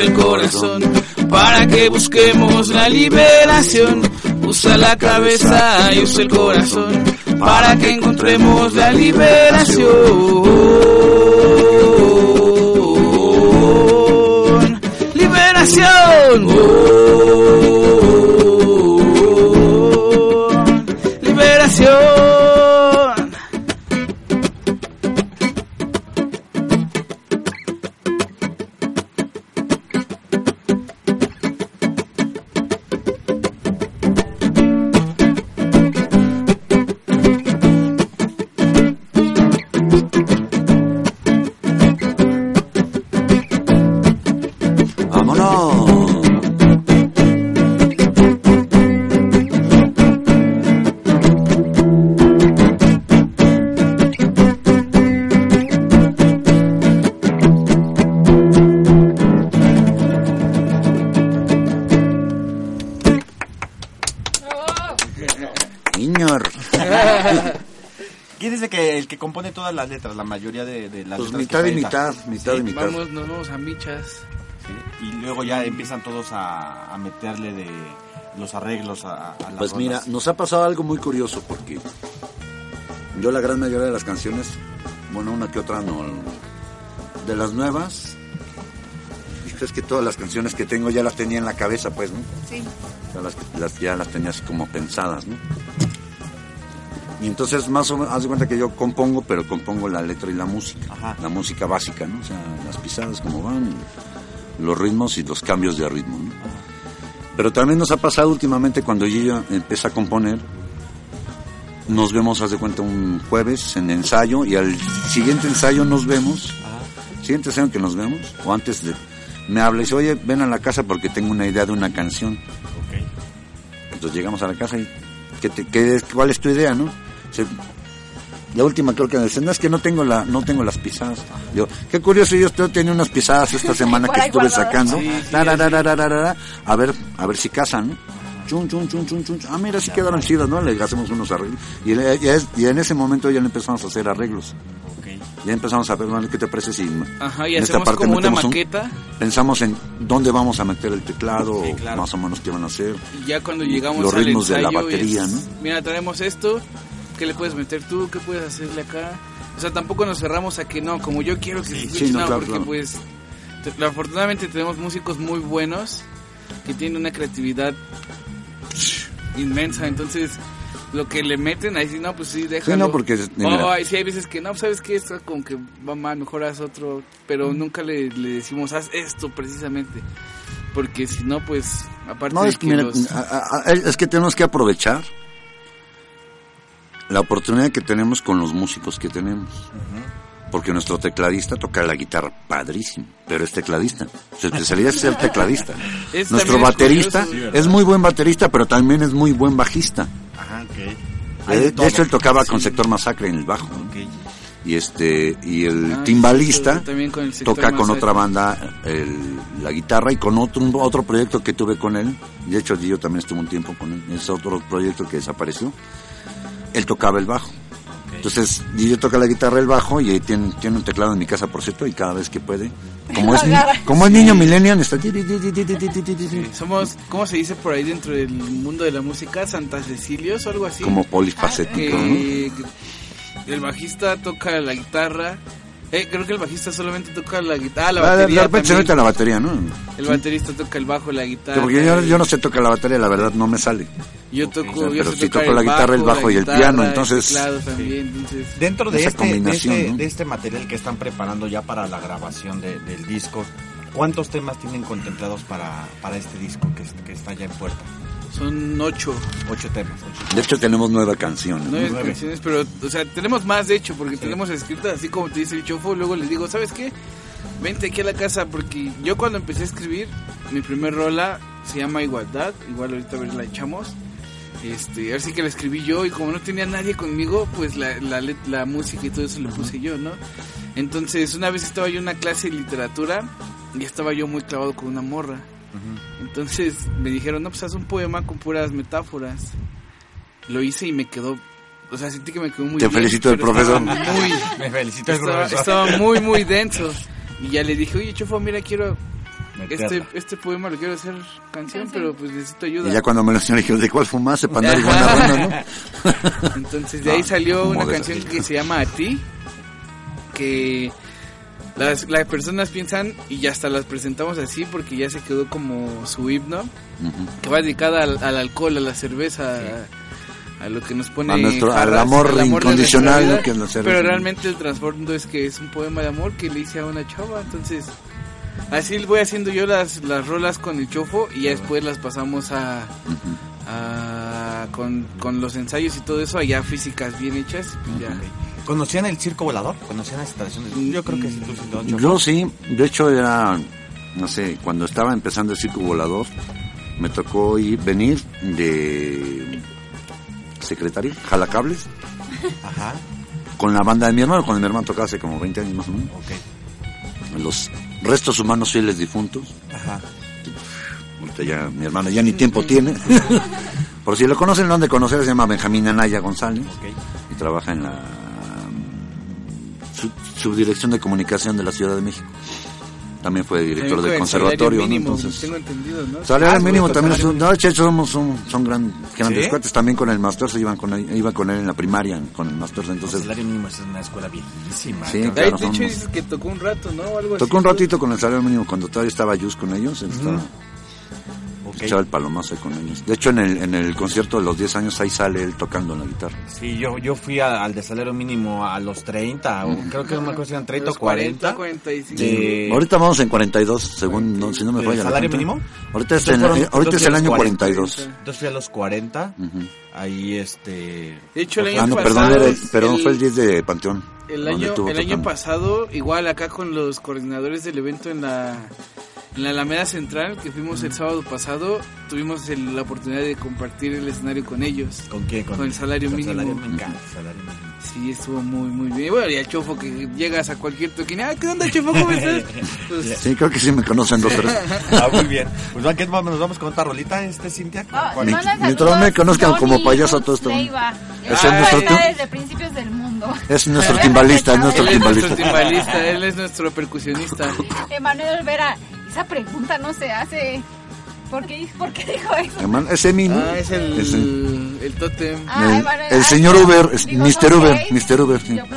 El corazón para que busquemos la liberación. Usa la cabeza y usa el corazón para que encontremos la. Liberación. Liberación. Compone todas las letras, la mayoría de, de las Pues letras mitad y mitad, mitad y mitad. Vamos, nos vamos a michas. Sí, Y luego ya empiezan todos a, a meterle de los arreglos a, a las Pues mira, nos ha pasado algo muy curioso porque yo la gran mayoría de las canciones, bueno, una que otra no, de las nuevas, es que todas las canciones que tengo ya las tenía en la cabeza, pues, ¿no? Sí. Ya las, las- ya las tenía así como pensadas, ¿no? Y entonces más o menos, haz de cuenta que yo compongo, pero compongo la letra y la música, Ajá. la música básica, ¿no? O sea, las pisadas como van, los ritmos y los cambios de ritmo, ¿no? Pero también nos ha pasado últimamente cuando ya empecé a componer, nos vemos, haz de cuenta, un jueves en ensayo y al siguiente ensayo nos vemos, siguiente ensayo que nos vemos, o antes de, me habla y dice, oye, ven a la casa porque tengo una idea de una canción. Ok. Entonces llegamos a la casa y, ¿qué te- qué ¿cuál es tu idea, no? Dice, la última creo que me dice, no es que no tengo la, no tengo las pisadas. Yo, qué curioso, yo estoy- tenía unas pisadas esta semana que estuve guardadas. sacando. Sí, sí, Tarararararara, a ver, a ver si casan, ¿no? Chun, chun, chun, chun, chun. Ah, mira, sí quedaron chidas, ¿no? Le hacemos unos arreglos. Y, le- y es- y en ese momento ya le empezamos a hacer arreglos. Ya empezamos a ver, bueno, ¿qué te parece si Ajá, y en esta parte como una metemos un- maqueta. pensamos en dónde vamos a meter el teclado, Sí, o claro. más o menos qué van a hacer? Y ya cuando llegamos Los al ritmos de la batería, es, ¿no? Mira, traemos esto. ¿Qué le puedes meter tú? ¿Qué puedes hacerle acá? O sea, tampoco nos cerramos a que no, como yo quiero que se escuche, Sí, no, no, claro, porque claro. pues te- afortunadamente tenemos músicos muy buenos que tienen una creatividad inmensa, entonces lo que le meten, ahí sí, no, pues sí, déjalo. Sí, no, porque... Oh, sí, hay veces que no, sabes que esto como que va mal, mejor haz otro, pero nunca le, le decimos haz esto precisamente, porque si no, pues aparte no, de es que, que mira, los- a- a- a- es que tenemos que aprovechar la oportunidad que tenemos con los músicos que tenemos. Porque nuestro tecladista toca la guitarra padrísimo, pero es tecladista. Su especialidad es ser tecladista. Es Nuestro es baterista es muy buen baterista, pero también es muy buen bajista. Ajá, ok. De, hecho, él tocaba con Sector Masacre en el bajo. Y este y el Ah, timbalista sí, también con el sector toca con otra banda el- la guitarra y con otro otro proyecto que tuve con él. De hecho, yo también estuve un tiempo con él. Es otro proyecto que desapareció él tocaba el bajo. Entonces, yo tocaba la guitarra, el bajo, y ahí tiene, tiene, un teclado en mi casa, por cierto, y cada vez que puede. Como es, como es niño millennial, está... Somos, ¿cómo se dice por ahí dentro del mundo de la música? Santa Cecilios o algo así. Como polifacético, ¿no? El bajista toca la guitarra, eh, creo que el bajista solamente toca la guitarra. Ah, la Ah, batería. repente se también. mete a la batería, ¿no? El baterista toca el bajo, la guitarra. Porque yo, yo no sé tocar la batería, la verdad no me sale. Yo toco, O sea, yo pero sé sí tocar toco la guitarra, el bajo y el guitarra, piano, el entonces- teclado también, entonces... Dentro de este, de, este, ¿no? de este material que están preparando ya para la grabación de- del disco, ¿cuántos temas tienen contemplados para, para este disco que, que está ya en puerta? Son ocho, Ocho temas. ocho. De hecho, tenemos nueva canción. ¿no? nueve Nueve. canciones, pero, o sea, tenemos más de hecho, porque tenemos escritas así como te dice el chofo, luego les digo, ¿sabes qué? Vente aquí a la casa, porque yo cuando empecé a escribir, mi primer rola se llama Igualdad, igual ahorita a ver la echamos. Este, así que la escribí yo y como no tenía nadie conmigo, pues la, la, let- la música y todo eso lo puse yo, ¿no? Entonces, una vez estaba yo en una clase de literatura y estaba yo muy clavado con una morra. Entonces me dijeron, no, pues haz un poema con puras metáforas. Lo hice y me quedó, o sea, sentí que me quedó muy Te bien, felicito, pero profesor. Muy, Me felicito el estaba, profesor. estaba muy, muy denso. Y ya le dije, oye, Chofo, mira, quiero este, este poema, lo quiero hacer canción, pero pues necesito ayuda. Y ya cuando me lo enseñó, dije, ¿de cuál fumaste para andar igual no? Entonces de ahí No, salió una canción que se llama A ti, que las, las personas piensan y ya hasta las presentamos así porque ya se quedó como su himno, que va dedicada al, al alcohol, a la cerveza, a, a lo que nos pone A nuestro- al amor incondicional, vida, que cerveza. Pero realmente el trasfondo es que es un poema de amor que le hice a una chava, entonces así voy haciendo yo las, las rolas con el chofo y ya después las pasamos a, a- con, con los ensayos y todo eso allá físicas bien hechas y pues ya. ¿Conocían el circo volador? ¿Conocían las instalaciones? Yo creo que sí, tú sí. Yo sí, de hecho era, no sé, cuando estaba empezando el circo volador, me tocó ir, venir de secretaria, jalacables, Ajá, con la banda de mi hermano, cuando mi hermano tocaba hace como 20 años más o menos. Los restos humanos fieles difuntos. Ajá. Ahorita ya mi hermano ya ni tiempo tiene. Por si lo conocen, lo han de conocer, se llama Benjamín Anaya González y trabaja en la sub- subdirección de comunicación de la Ciudad de México. También fue director También del conservatorio, entonces tengo entendido, ¿no? Salario Ah, mínimo también es un, no, de hecho, somos son, son gran, grandes ¿Sí? cuates también con el máster, se iban con él, iba con él en la primaria, con el máster, El entonces salario mínimo es una escuela viejísima. Sí, claro, de hecho, somos- dices que tocó un rato, ¿no? Algo tocó un ratito con el salario mínimo cuando todavía estaba Yus con ellos, él estaba, Ok. echaba el palomazo ahí con ellos. De hecho, en el, en el concierto de los 10 años ahí sale él tocando la guitarra. Sí, yo, yo fui a- al de salario mínimo a los 30, o creo que no me acuerdo si eran 30 o Los 40. 45. de- Ahorita vamos en 42, según, no, si no me ¿De falla. la salario mínimo? Ahorita es, en- fueron- ahorita es el año los 42. Entonces fui a los 40, Ujú. ahí este... De hecho, el año Ah, no, pasado, perdón, el- perdón, el- fue el 10 de Panteón. El año, el año pasado, igual acá con los coordinadores del evento en la, en la Alameda Central, que fuimos el sábado pasado, tuvimos el- la oportunidad de compartir el escenario con ellos. ¿Con quién? Con el salario con mínimo. salario, me encanta el salario mínimo. Sí, estuvo muy, muy bien. Bueno, y al chofo que llegas a cualquier toquín, ah, ¿qué onda, chofo? ¿Cómo estás? Pues, Sí, creo que sí me conocen dos tres. Ah, muy bien. Pues ¿a qué vamos? nos vamos con otra rolita, este Cintia. ¿Cuál? Mi- mientras me conozcan como payaso, todo esto. Leiva. Es es nuestro está tu- desde principios del mundo. Es nuestro timbalista, es nuestro él es nuestro timbalista. timbalista, él es nuestro percusionista. Emanuel Vera, esa pregunta no se hace. ¿Por qué, ¿Por qué dijo eso? Hermano, Ese Emi, ¿no? Ah, es el, Ese. el tótem. Ah, El- Emanuel, el señor Uber, es digo, Mr. son Uber. Mr. Uber, sí. Yo el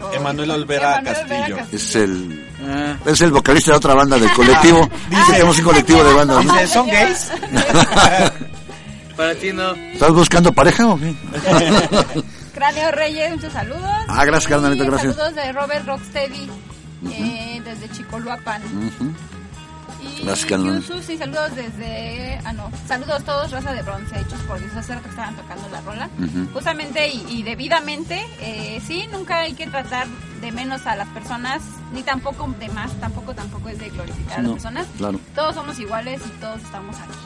¿Cómo? Emanuel Olvera Emanuel Olvera Castillo. Es el, Ah, es el vocalista de otra banda del colectivo. Dice que tenemos un colectivo de bandas, ¿no? Dice, ¿son gays? Para ti no. ¿Estás buscando pareja o qué? Cráneo Reyes, muchos saludos. Ah, gracias, carnalito, gracias. Saludos de Robert Rocksteady eh, desde Chicoluapan. Ujú. Y Yusu, sí, saludos desde. Ah, no. Saludos todos, raza de bronce, hechos por Dios. Hace rato que estaban tocando la rola. Ujú. Justamente y, y debidamente, eh, sí, nunca hay que tratar de menos a las personas, ni tampoco de más, tampoco, tampoco es de glorificar a No, las personas. claro. Todos somos iguales y todos estamos aquí.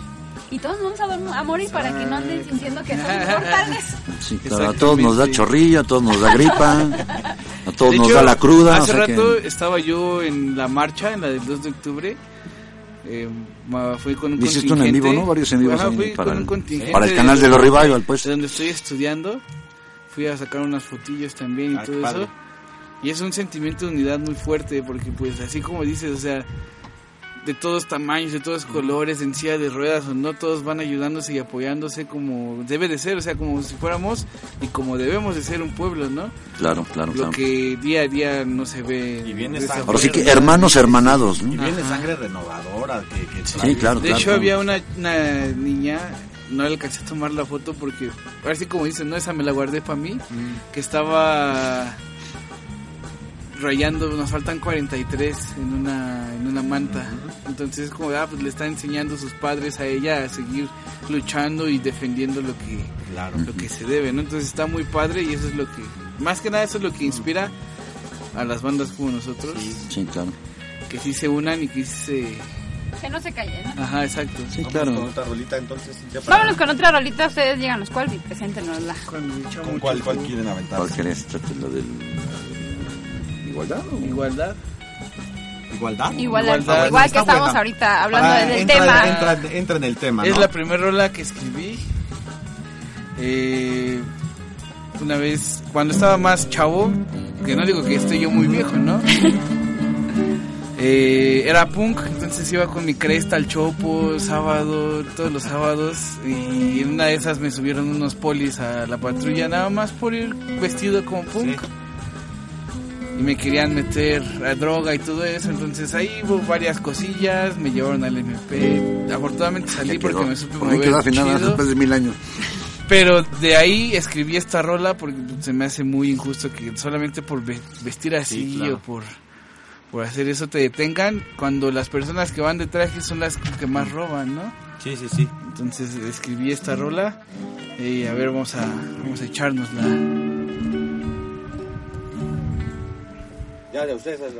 Y todos vamos a, a morir para que no anden sintiendo que somos mortales. Sí, claro, a todos nos da chorrillo, a todos nos da gripa, a todos De nos hecho, da la cruda. Hace o sea que- rato estaba yo en la marcha, en la del 2 de octubre. Eh, ma- fui con un Hiciste un en vivo. ¿no? Varios en vivos Ajá, fui para con un el- contingente para el canal de los Revival, pues. De donde estoy estudiando. Fui a sacar unas fotillos también y Ah, todo padre. eso. Y es un sentimiento de unidad muy fuerte porque pues así como dices, o sea, de todos tamaños, de todos colores, en silla de ruedas o no, todos van ayudándose y apoyándose como debe de ser, o sea, como si fuéramos y como debemos de ser un pueblo, ¿no? Claro, claro, Lo claro. que día a día no se ve. Y viene sangre. Ahora sí que hermanos hermanados, Y ¿no? viene Ajá. sangre renovadora. Que, que Sí, claro, De claro. hecho, había una, una niña, no le alcancé a tomar la foto porque, ahora sí como dicen, no, esa me la guardé para mí, Mm. que estaba rayando, nos faltan 43 en una, en una manta. Entonces, como, ah, pues le está enseñando sus padres a ella a seguir luchando y defendiendo lo que, Claro. lo que se debe, ¿no? Entonces está muy padre y eso es lo que, más que nada, eso es lo que inspira a las bandas como nosotros, Sí, claro. que sí se unan y que sí se... Que no se callen. ¿no? Ajá, exacto. Sí, Vamos claro. Con otra rolita entonces. ya para- Vámonos con otra rolita. Ustedes díganos cuál y preséntenosla. ¿Con cuál, cuál quieren aventar? ¿Cuál querés? Trate la del... ¿Igualdad? o- Igualdad. ¿Igualdad? Igual, Igualdad. igual que estamos buena. ahorita hablando Para- del entra, tema. Entra, entra en el tema, Es ¿no? la primera rola que escribí. Eh, una vez, cuando estaba más chavo, que no digo que estoy yo muy viejo, ¿no? Eh, era punk, entonces iba con mi cresta al chopo, sábado, todos los sábados, y en una de esas me subieron unos polis a la patrulla, nada más por ir vestido como punk. Sí. Y me querían meter a droga y todo eso, entonces ahí hubo varias cosillas, me llevaron al MP. Afortunadamente salí porque me supe Por mover quedó final después de mil años. Pero de ahí escribí esta rola porque se me hace muy injusto que solamente por ve- vestir así Sí, claro. o por, por hacer eso te detengan cuando las personas que van de traje son las que más roban, ¿no? Sí, sí, sí. Entonces escribí esta rola y a ver, vamos a, vamos a echárnosla. Ya, de ustedes.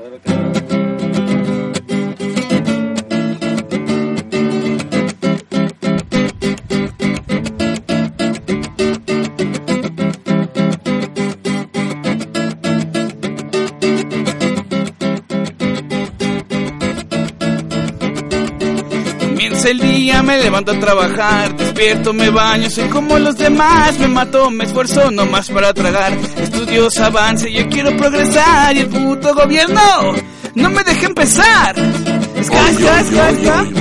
El día, me levanto a trabajar, despierto, me baño, soy como los demás, me mato, me esfuerzo nomás para tragar, estudios, avance, yo quiero progresar y el puto gobierno no me deja empezar. Ska. oy.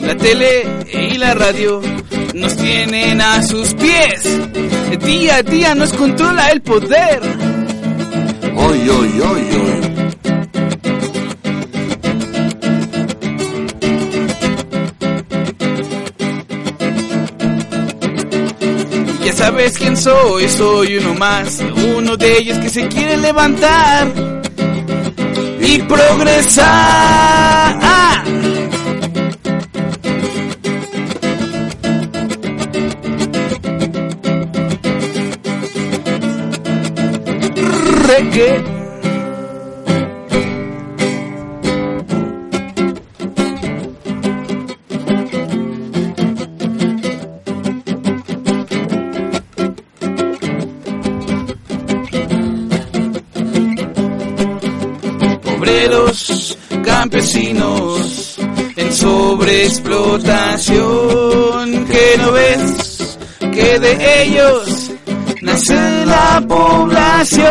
La tele y la radio nos tienen a sus pies. Día a día nos controla el poder. Oy, oy, oy, oy. Ya sabes quién soy, soy uno más, uno de ellos que se quiere levantar y progresar. Reggae. obreros, campesinos en sobreexplotación. Que no ves que de ellos nace la población.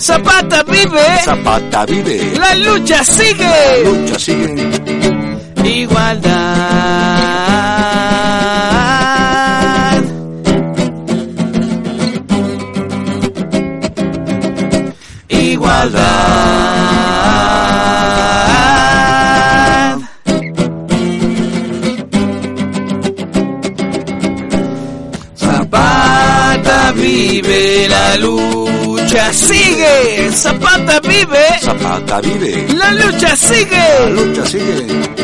Zapata vive, Zapata vive. la lucha La sigue. lucha sigue. Igualdad. Vive, Zapata vive. la lucha La sigue. lucha sigue.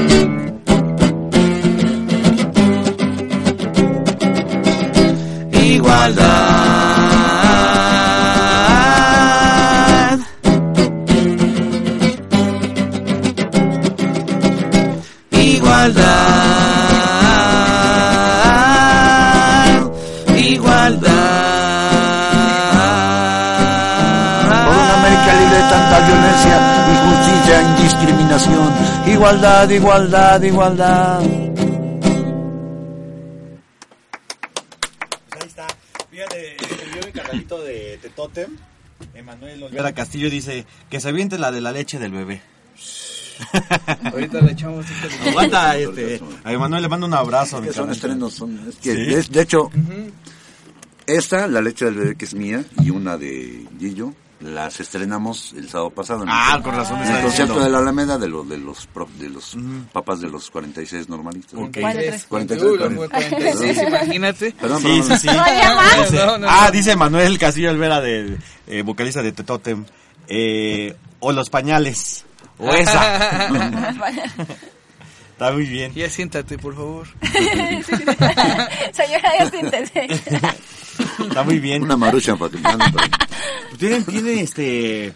Indiscriminación. Igualdad, igualdad, igualdad. Ahí está. Fíjate, escribió mi canalito de, de Totem. Emanuel Olvera Castillo dice que se aviente la de la leche del bebé. Ahorita le echamos Aguanta, este. A Emanuel le mando un abrazo. mi Que son estrenos, son, es que, Sí. de, de hecho, esta, la leche del bebé que es mía, y una de Gillo, las estrenamos el sábado pasado. en el- Ah, con razón En el concierto de la Alameda de los de los pro- de los papás de los 46 normalistas. Ok. 43. 43, Uy, los 46, imagínate. Perdón, Sí, perdón. sí, sí. ¿Todavía más? Dice- No, no, ah, dice Manuel Castillo Olvera, de, eh, vocalista de Totem. Eh, o los pañales. O esa. Está muy bien. Ya siéntate, por favor. Señora, ya siéntese. Está muy bien. Una marucha para que Tienen, tienen este.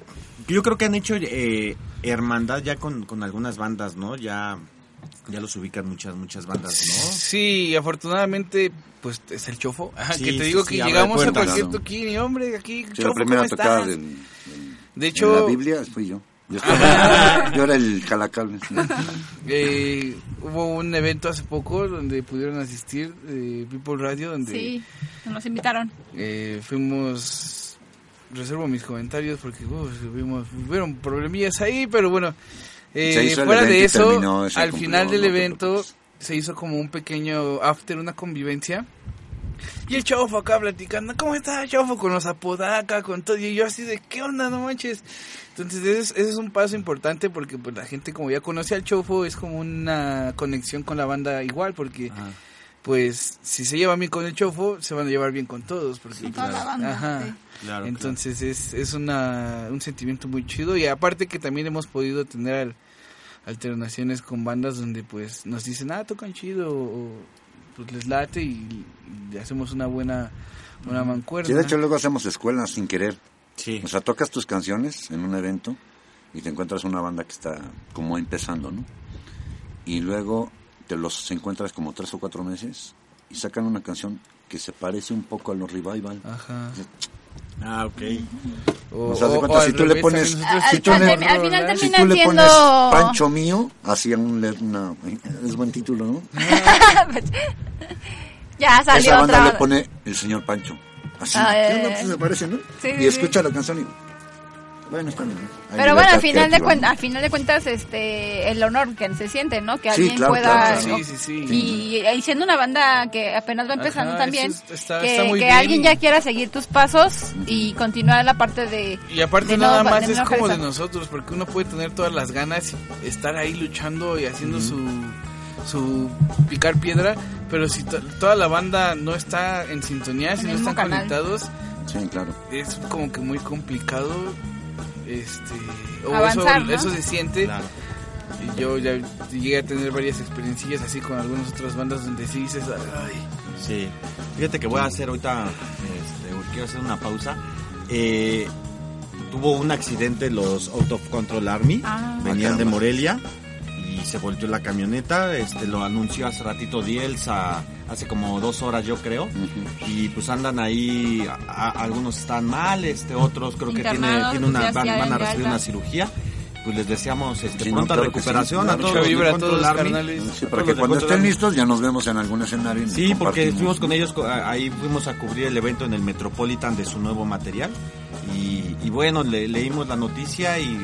Yo creo que han hecho eh, hermandad ya con, con algunas bandas, ¿no? Ya, ya los ubican muchas, muchas bandas, ¿no? Sí, afortunadamente, pues es el chofo. Ajá, Sí, que te digo sí, que llegamos a puertas, cualquier claro. toquín y hombre, aquí, Sí, chofo, la primera ¿cómo tocada estás? De en hecho, la Biblia fui yo. Yo, estaba- yo era el calacal. eh, hubo un evento hace poco donde pudieron asistir eh, People Radio, donde Sí, nos invitaron. eh, fuimos reservo mis comentarios porque uh, tuvimos hubieron problemillas ahí pero bueno eh, fuera de eso terminó, al final del evento se hizo como un pequeño after una convivencia y el chofo acá platicando, ¿cómo está chofo? Con los apodaca, con todo. Y yo así de, ¿qué onda? No manches. Entonces ese es, ese es un paso importante porque pues la gente como ya conoce al chofo es como una conexión con la banda igual porque Ajá. pues si se lleva bien con el chofo se van a llevar bien con todos. Porque, Sí, toda la banda, Ajá. sí. Claro, Entonces es, es una, un sentimiento muy chido y aparte que también hemos podido tener al- alternaciones con bandas donde pues nos dicen, ah, tocan chido o pues les late y, y hacemos una buena una mancuerna. Sí, de hecho luego hacemos escuelas sin querer. Sí. O sea, tocas tus canciones en un evento y te encuentras una banda que está como empezando, ¿no? Y luego te los encuentras como tres o cuatro meses y sacan una canción que se parece un poco a los revival. Ajá. Ah, ok. O, O sea, haz de o- cuenta, o si al tú le revés, pones- también nosotros Al- si tú le- al- al final Si termina tú le siendo... pones Pancho Mío, hacía un, una, es buen título, ¿no? Ya salió Esa banda otra. le pone el señor Pancho. Así, Ah, ¿qué eh, onda? Pues se parece, ¿no? sí, y sí, escucha la canción y... Bueno, está bien. ¿no? Hay Pero bueno, al final de cuentas, ¿no? al final de cuentas, este, el honor que se siente, ¿no? Que Sí, alguien claro, pueda, claro, claro. ¿no? Sí, sí, sí. Y, y siendo una banda que apenas va empezando Ajá, también, es- está- que, está que bien. alguien ya quiera seguir tus pasos y continuar la parte de Y aparte de nada más es como de nosotros, porque uno puede tener todas las ganas, estar ahí luchando y haciendo su su picar piedra, pero si to- toda la banda no está en sintonía, si no están canal. conectados, Sí, claro. es como que muy complicado este o Avanzar, eso, ¿no? eso se siente. Claro. Y yo ya llegué a tener varias experiencias así con algunas otras bandas donde sí dices, ay, Sí. Fíjate que voy a hacer ahorita, este, quiero hacer una pausa. Eh, tuvo un accidente los Out of Control Army, Ah. venían Ah, de. Morelia y se volteó la camioneta, este lo anunció hace ratito Diels, a- hace como dos horas yo creo, y pues andan ahí, a- a- algunos están mal, este otros creo que tiene, tiene una, van, a recibir una cirugía pues les deseamos este, Sí, pronta recuperación sí. a todos vibra a todos carnales. Sí, para que cuando estén Army. listos ya nos vemos en algún escenario. Sí, porque estuvimos con ellos, ahí fuimos a cubrir el evento en el Metropolitan de su nuevo material. Y, y bueno, le- leímos la noticia y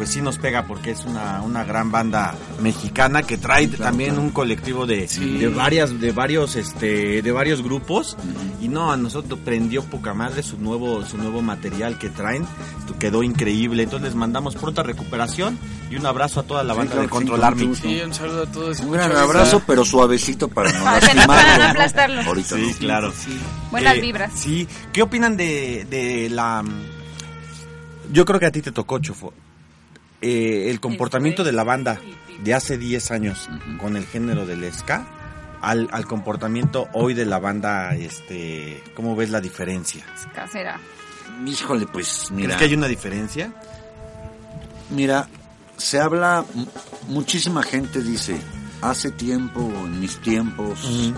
pues sí nos pega porque es una, una gran banda mexicana que trae claro, también claro. un colectivo de, Sí. de varias de varios este de varios grupos y no a nosotros prendió poca madre su nuevo su nuevo material que traen quedó increíble entonces les mandamos pronta recuperación y un abrazo a toda la Sí, banda claro de que sí, Sí, un saludo a todos. Un gran abrazo, pero suavecito para no Para que no lastimarlo, puedan ¿no? aplastarlos. Ahorita sí no. claro Sí. Buenas Eh, vibras. Sí. ¿Qué opinan de, de la... Yo creo que a ti te tocó, Chofo. Eh, el comportamiento de la banda de hace 10 años con el género del ska al, al comportamiento hoy de la banda, este, ¿cómo ves la diferencia? Casera. Híjole, pues mira. ¿Crees que hay una diferencia? Mira, se habla, muchísima gente dice, hace tiempo, en mis tiempos,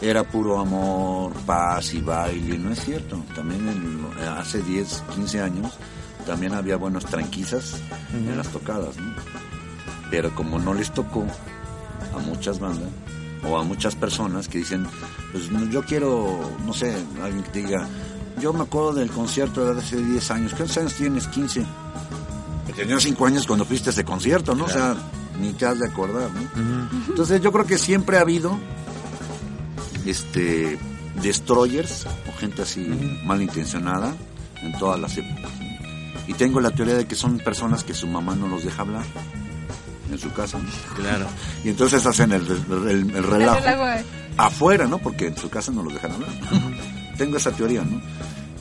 era puro amor, paz y baile. No es cierto. También en hace 10, 15 años, también había buenas tranquisas en las tocadas, ¿no? Pero como no les tocó a muchas bandas o a muchas personas que dicen, pues yo quiero, no sé, alguien que diga, yo me acuerdo del concierto de hace 10 años. ¿Cuántos años tienes? 15. Tenías 5 años cuando fuiste a ese concierto, ¿no? O sea, ni te has de acordar, ¿no? Entonces yo creo que siempre ha habido este destroyers o gente así malintencionada en todas las épocas. Y tengo la teoría de que son personas que su mamá no los deja hablar en su casa. ¿no? Claro. Y entonces hacen el, el- el El relajo eh. afuera, ¿no? Porque en su casa no los dejan hablar. Tengo esa teoría, ¿no?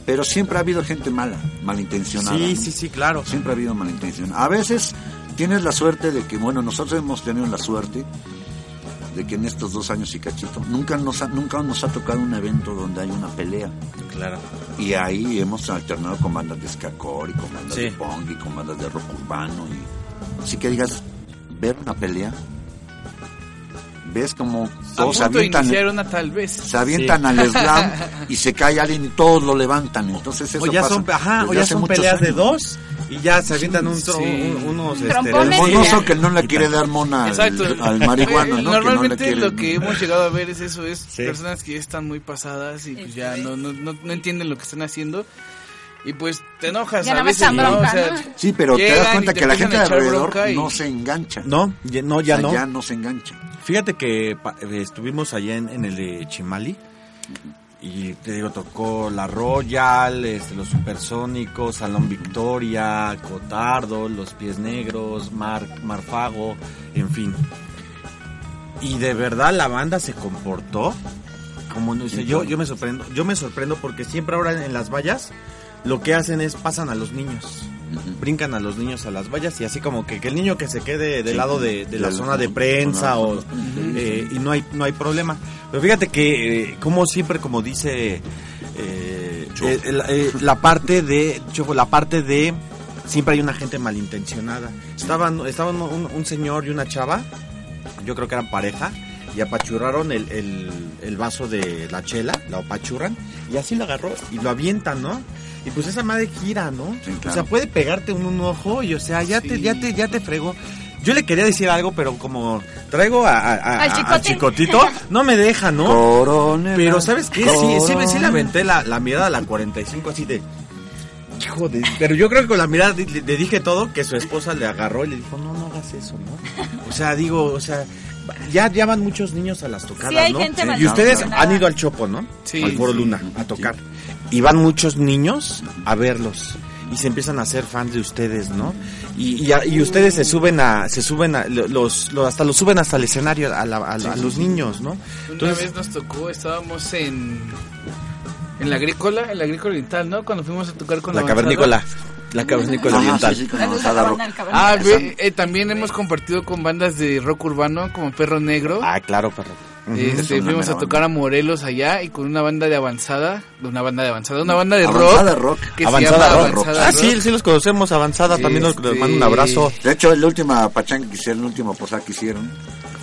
Pero siempre ha habido gente mala, malintencionada. Sí, ¿no? sí, sí, claro. Siempre ha habido malintención. A veces tienes la suerte de que, bueno, nosotros hemos tenido la suerte de que en estos dos años y cachito nunca nos ha, nunca nos ha tocado un evento donde hay una pelea. Claro. Y ahí hemos alternado con bandas de skakor y con bandas Sí. de punk y con bandas de rock urbano. Y... Así que digas, ver una pelea, ves como todos se avientan, una tal vez. se avientan al slam y se cae alguien y todos lo levantan. Entonces eso O ya pasa son, ajá, o ya son peleas de dos y ya se avientan un, tro- Sí. un- unos... este, El monoso que no le quiere dar mona al, Exacto. al marihuano, ¿no? Normalmente que no le quiere- lo que hemos llegado a ver es eso, es Sí. personas que ya están muy pasadas y pues ya no, no, no, no entienden lo que están haciendo. Y pues te enojas Ya a veces, ¿no? bronca, O sea, ¿no? Sí, pero te das cuenta te que la gente de alrededor y- no se engancha. No, ya, no, ya O sea, no. ya no se engancha. Fíjate que pa- eh, estuvimos allá en, en el de Chimali y te digo, tocó La Royal, este, los Supersónicos, Salón Victoria, Cotardo, Los Pies Negros, Mar, Marfago, en fin. Y de verdad la banda se comportó como no sé, yo, yo me sorprendo, yo me sorprendo porque siempre ahora en las vallas lo que hacen es pasan a los niños brincan a los niños a las vallas y así como que, que el niño que se quede del Sí. lado de, de la De la zona de prensa o eh, y no hay no hay problema. Pero fíjate que eh, como siempre como dice eh, la, eh, la parte de Chofo, la parte de siempre hay una gente malintencionada. Estaban estaban un, un señor y una chava yo creo que eran pareja y apachurraron el, el, el vaso de la chela, la apachurran y así lo agarró y lo avientan, ¿no? Y pues esa madre gira, ¿no? Sí, claro. O sea, puede pegarte un, un ojo y o sea, ya te Sí. ya te ya te fregó. Yo le quería decir algo, pero como traigo a, a- a- Al a- chicotito, no me deja, ¿no? Coronel. Pero ¿sabes qué? Sí, sí, sí, sí le aventé la, la mirada a la 45 así de... Hijo de... Pero yo creo que con la mirada le, le dije todo, que su esposa le agarró y le dijo, no, no hagas eso, ¿no? O sea, digo, o sea, ya, ya van muchos niños a las tocadas, Sí, hay ¿no? gente y ustedes han ido al Chopo, ¿no? Sí, al Foro sí. Luna, a tocar. Y van muchos niños a verlos. Y se empiezan a hacer fans de ustedes, ¿no? Y, y, a- y ustedes se suben a, se suben a, los, los- hasta los suben hasta el escenario a, la- a la- a los niños, ¿no? Una vez nos tocó, estábamos en en la agrícola, en la agrícola oriental, ¿no? Cuando fuimos a tocar con la, La cavernícola. La cavernícola oriental. sí, sí, Ah, ve, eh, también hemos compartido con bandas de rock urbano como Perro Negro. Ah, claro, perro. Este, fuimos a tocar a Morelos allá y con una banda de avanzada, una banda de avanzada, una banda de Avanzada rock, rock. que Avanzada se llama Rock. Avanzada Ah, Rock. sí, sí los conocemos, Avanzada. También les Este- mando un abrazo. De hecho, la última pachanga que hicieron, la última posada que hicieron,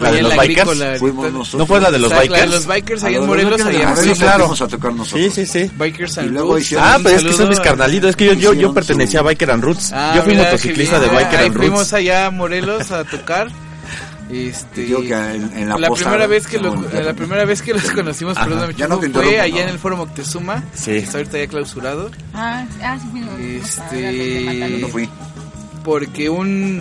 ¿La de los bikers? Fuimos nosotros. ¿No fue la de los O sea, la de bikers? los bikers A allá en los Morelos, Bikers de allá en Morelos Sí, claro. fuimos a tocar nosotros. Sí, sí, sí. Bikers Y and luego Roots. Ah, pero es que son mis carnalitos. Es que yo, yo, pertenecía a Biker and Roots. Ah, yo fui motociclista de. Biker Ahí and fuimos Roots. allá a Morelos a tocar. Este, Digo que en, en la, la primera vez que ya lo, no- ya la primera vez que los conocimos, perdón, Ya no fue allá no. en el Foro Moctezuma, Sí. que está ahorita ya clausurado, Ah, ah, sí, sí, Este- Yo no fui. porque un,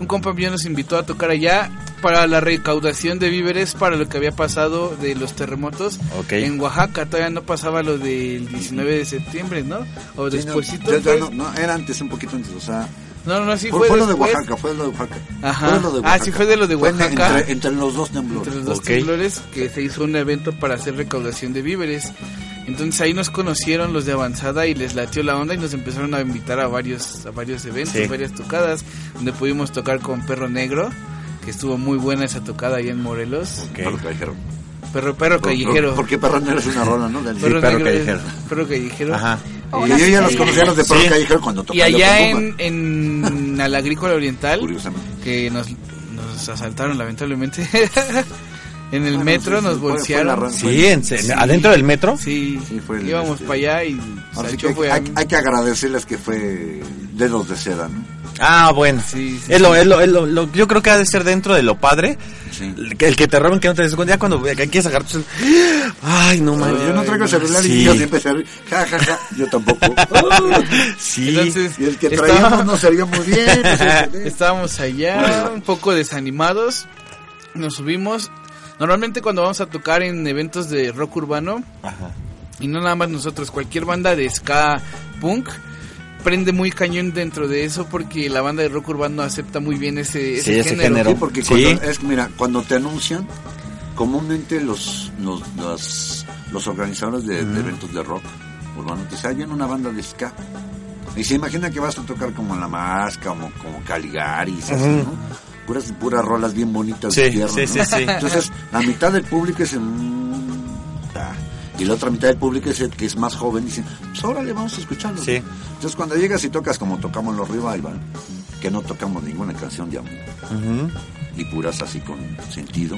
un compa mío nos invitó a tocar allá para la recaudación de víveres para lo que había pasado de los terremotos Ok. en Oaxaca. Todavía no pasaba lo del 19 de septiembre, ¿no? O Sí, no, despuésito. ya- ya pues. no, no, era antes, un poquito antes, o sea... no, no, sí fue, fue, lo de. Oaxaca, fue lo de Oaxaca. Ajá. Fue lo de Ah, Oaxaca. sí, fue de lo de Oaxaca. Entre, entre los dos temblores. entre los dos temblores que se hizo un evento para hacer recaudación de víveres. Entonces ahí nos conocieron los de avanzada y les latió la onda y nos empezaron a invitar a varios a varios eventos, Sí. varias tocadas, donde pudimos tocar con Perro Negro, que estuvo muy buena esa tocada ahí en Morelos. Perro callejero. Perro perro callejero. Porque Perro Negro es una rola, ¿no? Del- Perro negro es- callejero. Perro callejero. Ajá. Y yo ya los conocía los de Perro Sí. Callejero cuando Y tocaba allá en, en a la agrícola oriental, que nos, nos asaltaron lamentablemente, en el Bueno, metro sí, nos sí, fue- fue bolsearon. la ran- Sí, en, Sí. adentro del metro. Sí, Sí, fue el, íbamos este, para allá y que fue hay, a- hay que agradecerles que fue dedos de seda, ¿no? Ah, bueno. Sí, sí, es lo, es lo, es lo- lo- yo creo que ha de ser dentro de lo padre. Sí. El que, el que te roben que no te des cuenta. Ya cuando quieres sacar tus- Ay, no mames. yo no traigo celular Sí. y yo siempre se ríe. Ja, ja, ja. Yo tampoco. Sí. Entonces, y el que estaba- traíamos no sería muy bien. estábamos allá un poco desanimados, nos subimos. Normalmente cuando vamos a tocar en eventos de rock urbano, Ajá. y no nada más nosotros, cualquier banda de ska punk prende muy cañón dentro de eso porque la banda de rock urbano acepta muy bien ese, ese Sí, ese género. género. Sí, porque Sí. cuando, es, mira, cuando te anuncian, comúnmente los, los, los, los organizadores de, de eventos de rock urbano te dicen, "Ah, viene una banda de ska. Y se imagina que vas a tocar como La Masca, como, como Caligaris, así, ¿no? Puras, puras rolas bien bonitas Sí, de tierra, sí, ¿no? sí, sí. Entonces, la mitad del público es... y la otra mitad del público es el que es más joven y dicen, pues órale, vamos a escucharlo. Sí. Entonces, cuando llegas y tocas como tocamos los Revival, que no tocamos ninguna canción de amor, Ujú. y puras así con sentido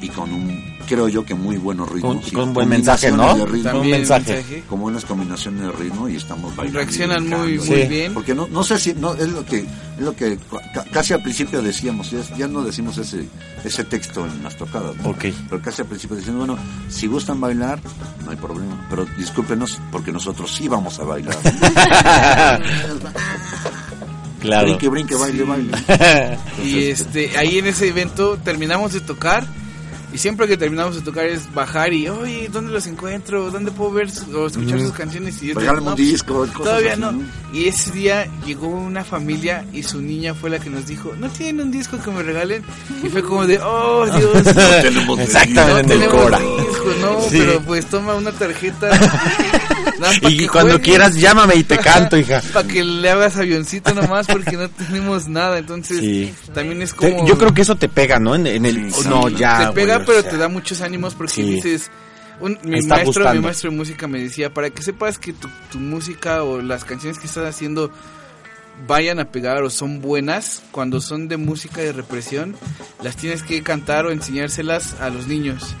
y con un, creo yo que muy buenos ritmos. Con- y con buen mensaje, ¿no? de ritmo, Un También mensaje. Con buenas combinaciones de ritmo y estamos bailando. y Reaccionan muy, muy Sí. bien. Porque no, no sé si, no, es lo que, es lo que ca- casi al principio decíamos, ya, ya no decimos ese, ese texto en las tocadas, ¿no? Ok. Pero casi al principio decimos, bueno, si gustan bailar, no hay problema, pero discúlpenos porque nosotros sí vamos a bailar. Claro. Brinque, brinque, baile, baile. Y Entonces, este, ahí en ese evento terminamos de tocar. Y siempre que terminamos de tocar es bajar y, oye, ¿dónde los encuentro? ¿Dónde puedo ver o escuchar sus canciones? Y yo Regálame digo, un "No, disco, pues, cosas Todavía así, no. ¿no? Y ese día llegó una familia y su niña fue la que nos dijo, ¿no tienen un disco que me regalen? Y fue como de, oh, Dios. no tenemos Exactamente, No tenemos Cora. disco, no, Sí. pero pues toma una tarjeta. Y cuando quieras, llámame y te canto, hija. Para que le hagas avioncito nomás porque no tenemos nada. Entonces, Sí. también es como. Yo creo que eso te pega, ¿no? En, en el. Sí, no, ya. te pega, pero te da muchos ánimos porque Sí. dices. un- mi maestro, mi maestro de música me decía, para que sepas que tu, tu música o las canciones que estás haciendo vayan a pegar o son buenas, cuando son de música de represión, las tienes que cantar o enseñárselas a los niños.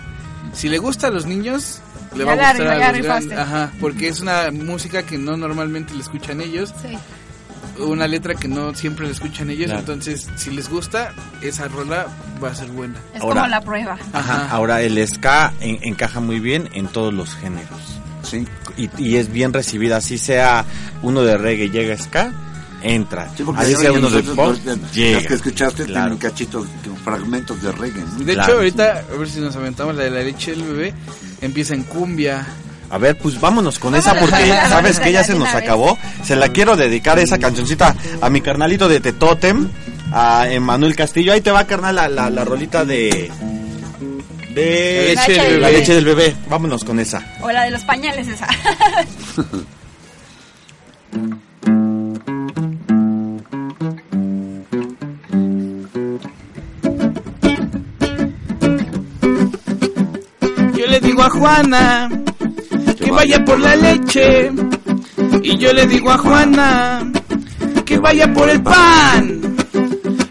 Si le gusta a los niños, le va a gustar a los grandes. Ajá, porque es una música que no normalmente la escuchan ellos, Sí. Una letra que no siempre la escuchan ellos, Claro. entonces si les gusta, esa rola va a ser buena. Es Ahora- como la prueba. Ajá. Ahora, el ska en- encaja muy bien en todos los géneros. Sí. Y, y es bien recibida. Así sea uno de reggae llega ska, entra. Sí, porque Así sea uno de pop, los- Las que escuchaste Claro. tienen cachitos, fragmentos de reggae. ¿no? De Claro. hecho, ahorita, a ver si nos aventamos la de la leche del bebé, empieza en cumbia. A ver, pues vámonos con esa porque sabes que ya se nos acabó. Se la quiero dedicar esa cancioncita a mi carnalito de Tetotem, a Emanuel Castillo. Ahí te va, carnal, la, la, la rolita de... De La leche del la bebé. leche del bebé. Vámonos con esa. O la de los pañales esa. Yo le digo a Juana vaya por la leche. Y yo le digo a Juana que vaya por el pan.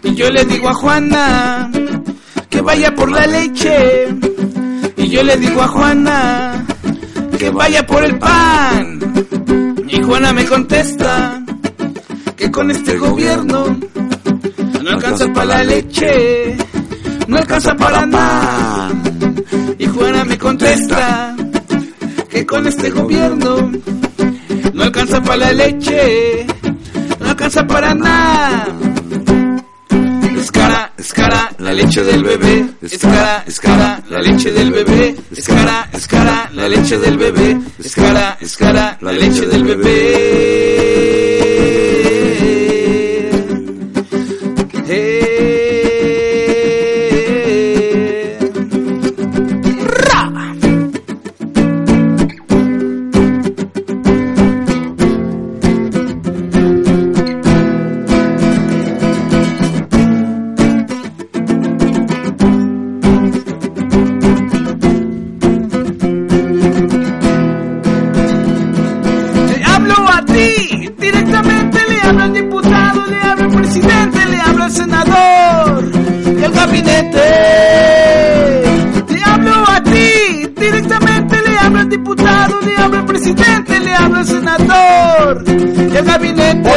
Y yo le digo a Juana que vaya por la leche. Y yo le digo a Juana que vaya por el pan. Y Juana me contesta que con este gobierno no alcanza para la leche, no alcanza para nada. Y Juana me contesta que con este gobierno no alcanza para la leche, no alcanza para nada. Es cara, es cara la leche del bebé, es cara, es cara la leche del bebé, es cara, es cara la leche del bebé, es cara, es cara la leche del bebé. Al gabinete.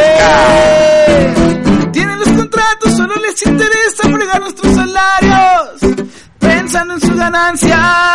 Tienen los contratos, solo les interesa fregar nuestros salarios, pensando en su ganancia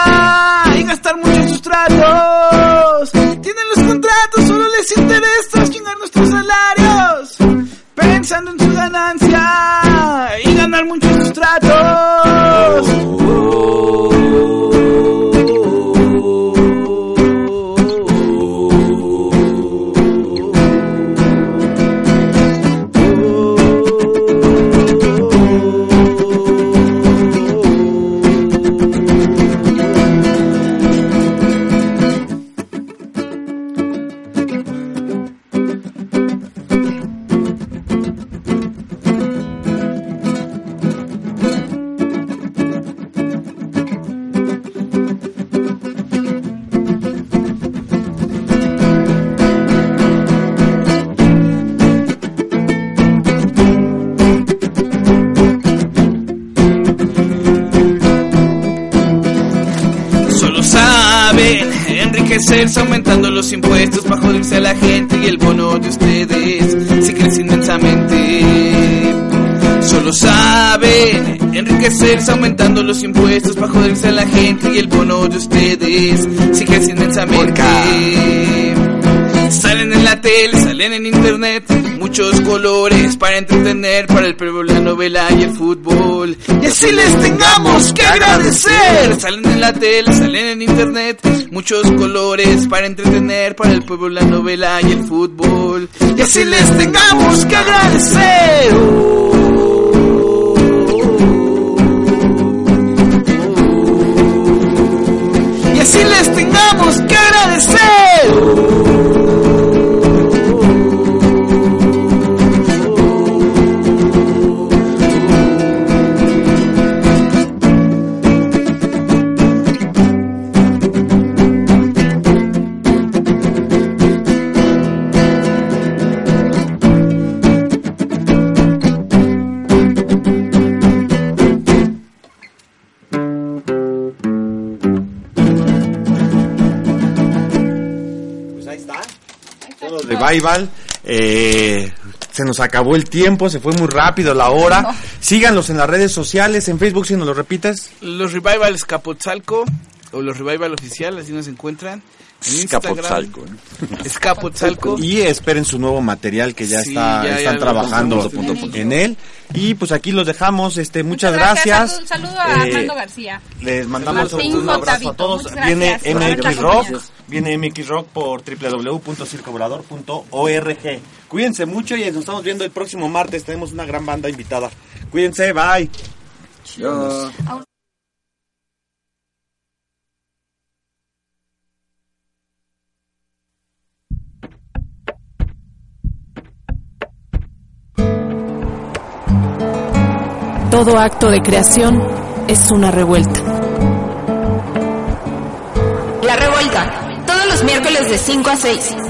el bono de ustedes crece inmensamente. Salen en la tele, salen en internet, muchos colores para entretener, para el pueblo, la novela y el fútbol. Y así les tengamos que agradecer. Salen en la tele, salen en internet, muchos colores para entretener, para el pueblo, la novela y el fútbol. Y así les tengamos que agradecer. Revival. Eh, se nos acabó el tiempo, se fue muy rápido la hora. Síganlos en las redes sociales, en Facebook si nos lo repites. Los Revival Escapotzalco o los Revival Oficial, así nos encuentran. En Escapotzalco. Escapotzalco. Y esperen su nuevo material que ya Sí, está, ya- ya están lo trabajando punto, punto, punto. en él. Y pues aquí los dejamos. Este, muchas, gracias. Un saludo a Eh, Armando García. Les mandamos Martín un abrazo a todos. muchas Viene MX Rock. Viene MX Rock por www.circovolador.org. Cuídense mucho y nos estamos viendo el próximo martes. Tenemos una gran banda invitada. Cuídense, bye. Ya. Todo acto de creación es una revuelta. La Revuelta, todos los miércoles de 5 a 6.